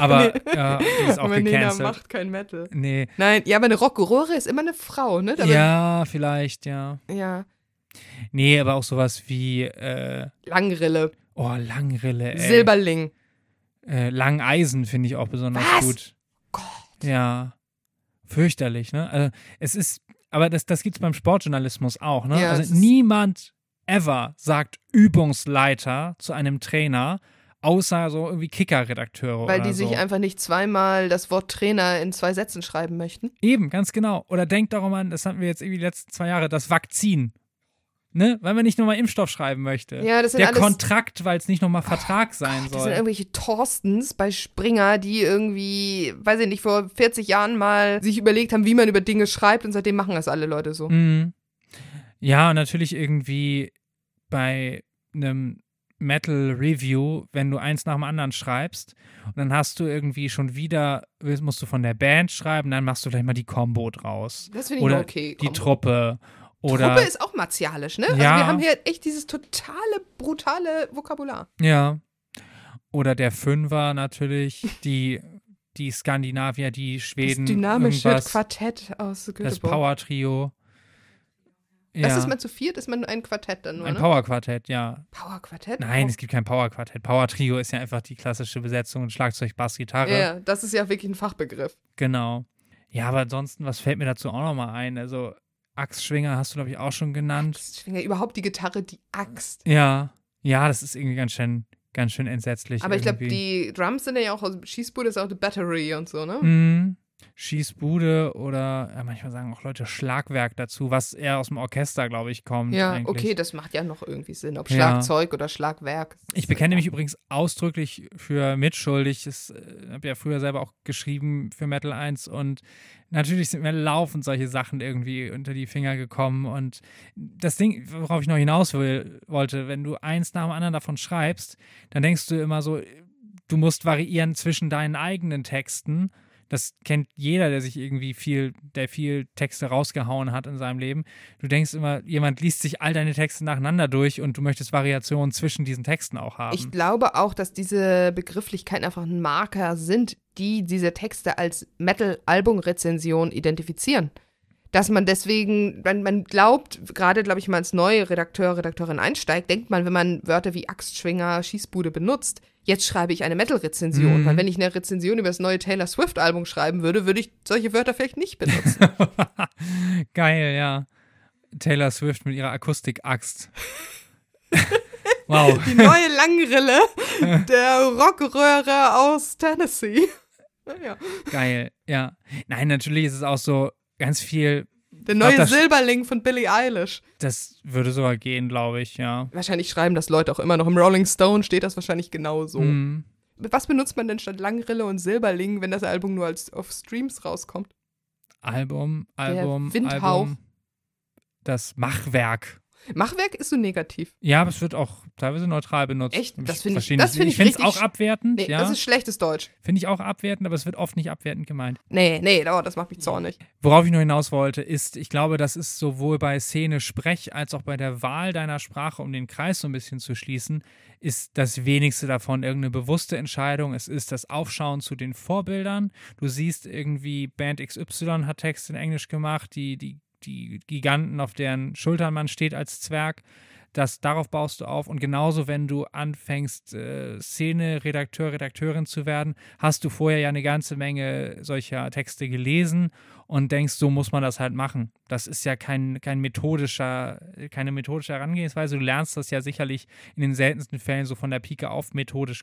Aber Nee. ja, die ist auch Aber Nena gecancelt. macht kein Metal. Nee. Nein, ja, aber eine Rockröhre ist immer eine Frau, ne? Da Ja, vielleicht, ja. ja. Nee, aber auch sowas wie, äh, Langrille, oh, Langrille, ey. Silberling. Äh, Langeisen finde ich auch besonders Was? gut. Ja. Fürchterlich, ne? Also, es ist, aber das, das gibt es beim Sportjournalismus auch, ne? Ja, also niemand ever sagt Übungsleiter zu einem Trainer, außer so irgendwie Kicker-Redakteure Weil die so. sich einfach nicht zweimal das Wort Trainer in zwei Sätzen schreiben möchten. Eben, ganz genau. Oder denkt darum an, das hatten wir jetzt irgendwie die letzten zwei Jahre, das Vakzin. Ne? Weil man nicht nochmal Impfstoff schreiben möchte. Ja, das sind Der alles- Kontrakt, weil es nicht nochmal Vertrag sein Das sind soll. irgendwelche Thorstens bei Springer, die irgendwie, weiß ich nicht, vor 40 Jahren mal sich überlegt haben, wie man über Dinge schreibt und seitdem machen das alle Leute so. Mhm. Ja, und natürlich irgendwie bei einem Metal Review, wenn du eins nach dem anderen schreibst und dann hast du irgendwie schon wieder, musst du von der Band schreiben, dann machst du vielleicht mal die Combo draus. Das finde ich Oder okay. die Komm. Truppe. Oder, Truppe ist auch martialisch, ne? Also Ja. wir haben hier echt dieses totale, brutale Vokabular. Ja. Oder der Fünfer natürlich, die, die Skandinavier, die Schweden. das dynamische irgendwas, Quartett aus Das Göteborg. Power-Trio. Was Ja, ist man zu viert? Ist man ein Quartett dann nur, ein ne? Power-Quartett, ja. Power-Quartett? Nein, es gibt kein Power-Quartett. Power-Trio ist ja einfach die klassische Besetzung, Schlagzeug, Bass, Gitarre. Ja, das ist ja wirklich ein Fachbegriff. Genau. Ja, aber ansonsten, was fällt mir dazu auch nochmal ein? Also, Axtschwinger hast du, glaube ich, auch schon genannt. Axtschwinger, überhaupt die Gitarre, die Axt. Ja. Ja, das ist irgendwie ganz schön, ganz schön entsetzlich. Aber ich glaube, irgendwie. die Drums sind ja auch aus Schießbude, ist auch die Battery und so, ne? Mhm. Schießbude oder ja, manchmal sagen auch Leute Schlagwerk dazu, was eher aus dem Orchester, glaube ich, kommt. Ja, eigentlich. okay, das macht ja noch irgendwie Sinn. Ob Ja. Schlagzeug oder Schlagwerk. Ich bekenne mich übrigens ausdrücklich für mitschuldig. Ich äh, habe ja früher selber auch geschrieben für Metal 1 und natürlich sind mir laufend solche Sachen irgendwie unter die Finger gekommen. Und das Ding, worauf ich noch hinaus will, wollte, wenn du eins nach dem anderen davon schreibst, dann denkst du immer so, du musst variieren zwischen deinen eigenen Texten. Das kennt jeder, der sich irgendwie viel, der viel Texte rausgehauen hat in seinem Leben. Du denkst immer, jemand liest sich all deine Texte nacheinander durch und du möchtest Variationen zwischen diesen Texten auch haben. Ich glaube auch, dass diese Begrifflichkeiten einfach ein Marker sind, die diese Texte als Metal-Album-Rezension identifizieren. Dass man deswegen, man, man glaubt, gerade glaube ich, wenn man als neue Redakteur, Redakteurin einsteigt, denkt man, wenn man Wörter wie Axtschwinger, Schießbude benutzt, jetzt schreibe ich eine Metal-Rezension. Mhm. Weil wenn ich eine Rezension über das neue Taylor Swift-Album schreiben würde, würde ich solche Wörter vielleicht nicht benutzen. <laughs> Geil, ja. Taylor Swift mit ihrer Akustik-Axt. <laughs> wow. Die neue Langrille <laughs> der Rockröhre aus Tennessee. Naja. Geil, ja. Nein, natürlich ist es auch so ganz viel, Der neue das- Silberling von Billie Eilish. das würde sogar gehen, glaube ich, ja. Wahrscheinlich schreiben das Leute auch immer noch. Im Rolling Stone steht das wahrscheinlich genau so. Mhm. Was benutzt man denn statt Langrille und Silberling, wenn das Album nur als auf Streams rauskommt? Album, Album, Windhauch. Album. Das Machwerk. Machwerk ist so negativ. Ja, aber es wird auch teilweise neutral benutzt. Echt? Das Ich finde ich- das nicht. finde ich finde es auch abwertend. Nee, ja, das ist schlechtes Deutsch. finde ich auch abwertend, aber es wird oft nicht abwertend gemeint. Nee, nee, oh, das macht mich zornig. Worauf ich nur hinaus wollte, ist, ich glaube, das ist sowohl bei Szene Sprech als auch bei der Wahl deiner Sprache, um den Kreis so ein bisschen zu schließen, ist das wenigste davon irgendeine bewusste Entscheidung. Es ist das Aufschauen zu den Vorbildern. Du siehst irgendwie, Band XY hat Text in Englisch gemacht, die, die, die Giganten, auf deren Schultern man steht als Zwerg. Das, darauf baust du auf. Und genauso, wenn du anfängst, äh, Szene-Redakteur, Redakteurin zu werden, hast du vorher ja eine ganze Menge solcher Texte gelesen und denkst, so muss man das halt machen. Das ist ja kein, kein methodischer, keine methodische Herangehensweise. Du lernst das ja sicherlich in den seltensten Fällen so von der Pike auf methodisch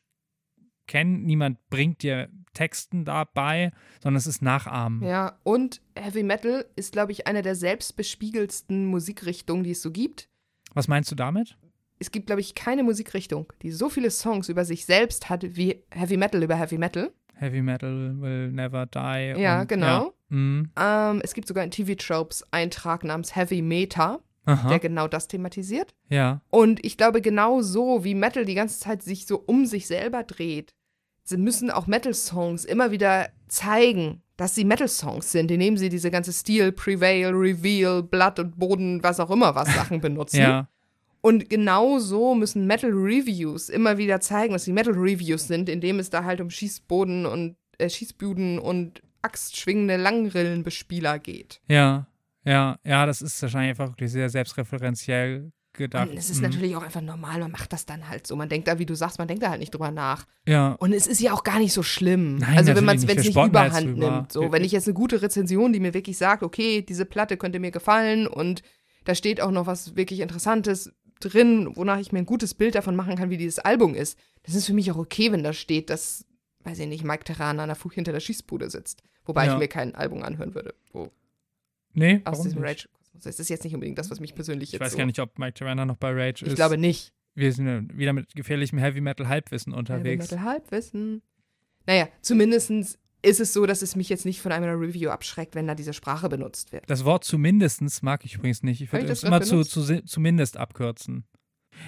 kennen. Niemand bringt dir Texten dabei, sondern es ist Nachahmen. Ja, und Heavy Metal ist, glaube ich, eine der selbstbespiegelsten Musikrichtungen, die es so gibt. Was meinst du damit? Es gibt, glaube ich, keine Musikrichtung, die so viele Songs über sich selbst hat wie Heavy Metal über Heavy Metal. Heavy Metal will never die. Ja, und, genau. Ja. Mhm. Ähm, es gibt sogar einen TV-Tropes-Eintrag namens Heavy Meta, Aha. der genau das thematisiert. ja. Und ich glaube, genau so wie Metal die ganze Zeit sich so um sich selber dreht, sie müssen auch Metal-Songs immer wieder zeigen, dass sie Metal-Songs sind, indem sie diese ganze Steel, Prevail, Reveal, Blood und Boden, was auch immer was Sachen <laughs> benutzen. Ja. Und genau so müssen Metal-Reviews immer wieder zeigen, dass sie Metal-Reviews sind, indem es da halt um Schießboden und äh, Schießbuden und axtschwingende Langrillenbespieler geht. Ja. Ja. Ja, das ist wahrscheinlich einfach wirklich sehr selbstreferenziell gedacht. Und es ist Mhm. natürlich auch einfach normal, man macht das dann halt so. Man denkt da, wie du sagst, man denkt da halt nicht drüber nach. Ja. Und es ist ja auch gar nicht so schlimm. Nein, also wenn man es nicht. nicht überhand drüber. nimmt. So, wenn ich jetzt eine gute Rezension, die mir wirklich sagt, okay, diese Platte könnte mir gefallen und da steht auch noch was wirklich Interessantes drin, wonach ich mir ein gutes Bild davon machen kann, wie dieses Album ist. Das ist für mich auch okay, wenn da steht, dass, weiß ich nicht, Mike Terran an der Fuch hinter der Schießbude sitzt. Wobei Ja. ich mir kein Album anhören würde. Wo, Nee, aus diesem? Rage-Kosmos. Das ist jetzt nicht unbedingt das, was mich persönlich Ich jetzt weiß so gar nicht, ob Mike Tirana noch bei Rage ist. Ich glaube nicht. Wir sind wieder mit gefährlichem Heavy Metal Halbwissen Heavy unterwegs. Metal Halbwissen. Naja, zumindest ist es so, dass es mich jetzt nicht von einer Review abschreckt, wenn da diese Sprache benutzt wird. Das Wort zumindestens mag ich übrigens nicht. Ich würde ich das es immer zu, zu, zumindest abkürzen.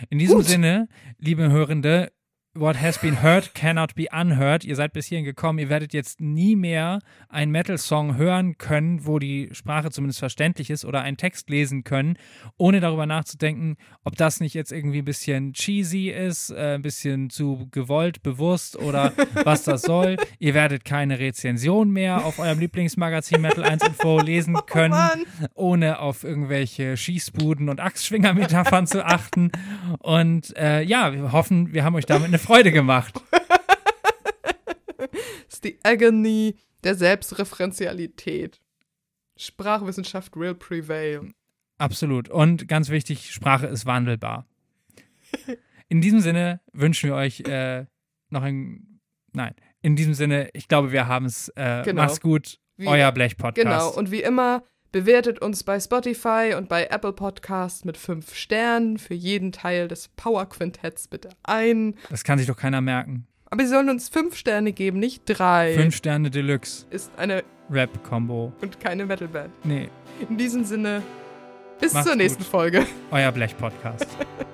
In diesem Gut. Sinne, liebe Hörende, what has been heard cannot be unheard. Ihr seid bis hierhin gekommen. Ihr werdet jetzt nie mehr einen Metal-Song hören können, wo die Sprache zumindest verständlich ist oder einen Text lesen können, ohne darüber nachzudenken, ob das nicht jetzt irgendwie ein bisschen cheesy ist, äh, ein bisschen zu gewollt, bewusst oder <laughs> was das soll. Ihr werdet keine Rezension mehr auf eurem Lieblingsmagazin Metal 1 Info <laughs> lesen können Mann. ohne auf irgendwelche Schießbuden und Axtschwinger-Metaphern zu achten. Und äh, ja, wir hoffen, wir haben euch damit eine Freude gemacht. <laughs> Das ist die Agony der Selbstreferenzialität. Sprachwissenschaft will prevail. Absolut. Und ganz wichtig, Sprache ist wandelbar. In diesem Sinne wünschen wir euch äh, noch ein. Nein, in diesem Sinne, ich glaube, wir haben es. Äh, Genau. Macht's gut, Wie- euer Blech-Podcast. Genau, und wie immer, bewertet uns bei Spotify und bei Apple Podcasts mit fünf Sternen für jeden Teil des Power Quintetts bitte ein. Das kann sich doch keiner merken. Aber sie sollen uns fünf Sterne geben, nicht drei. Fünf Sterne Deluxe Ist eine Rap-Combo. und keine Metalband. Nee, In diesem Sinne, bis Macht's zur nächsten gut. Folge. euer Blech-Podcast. <laughs>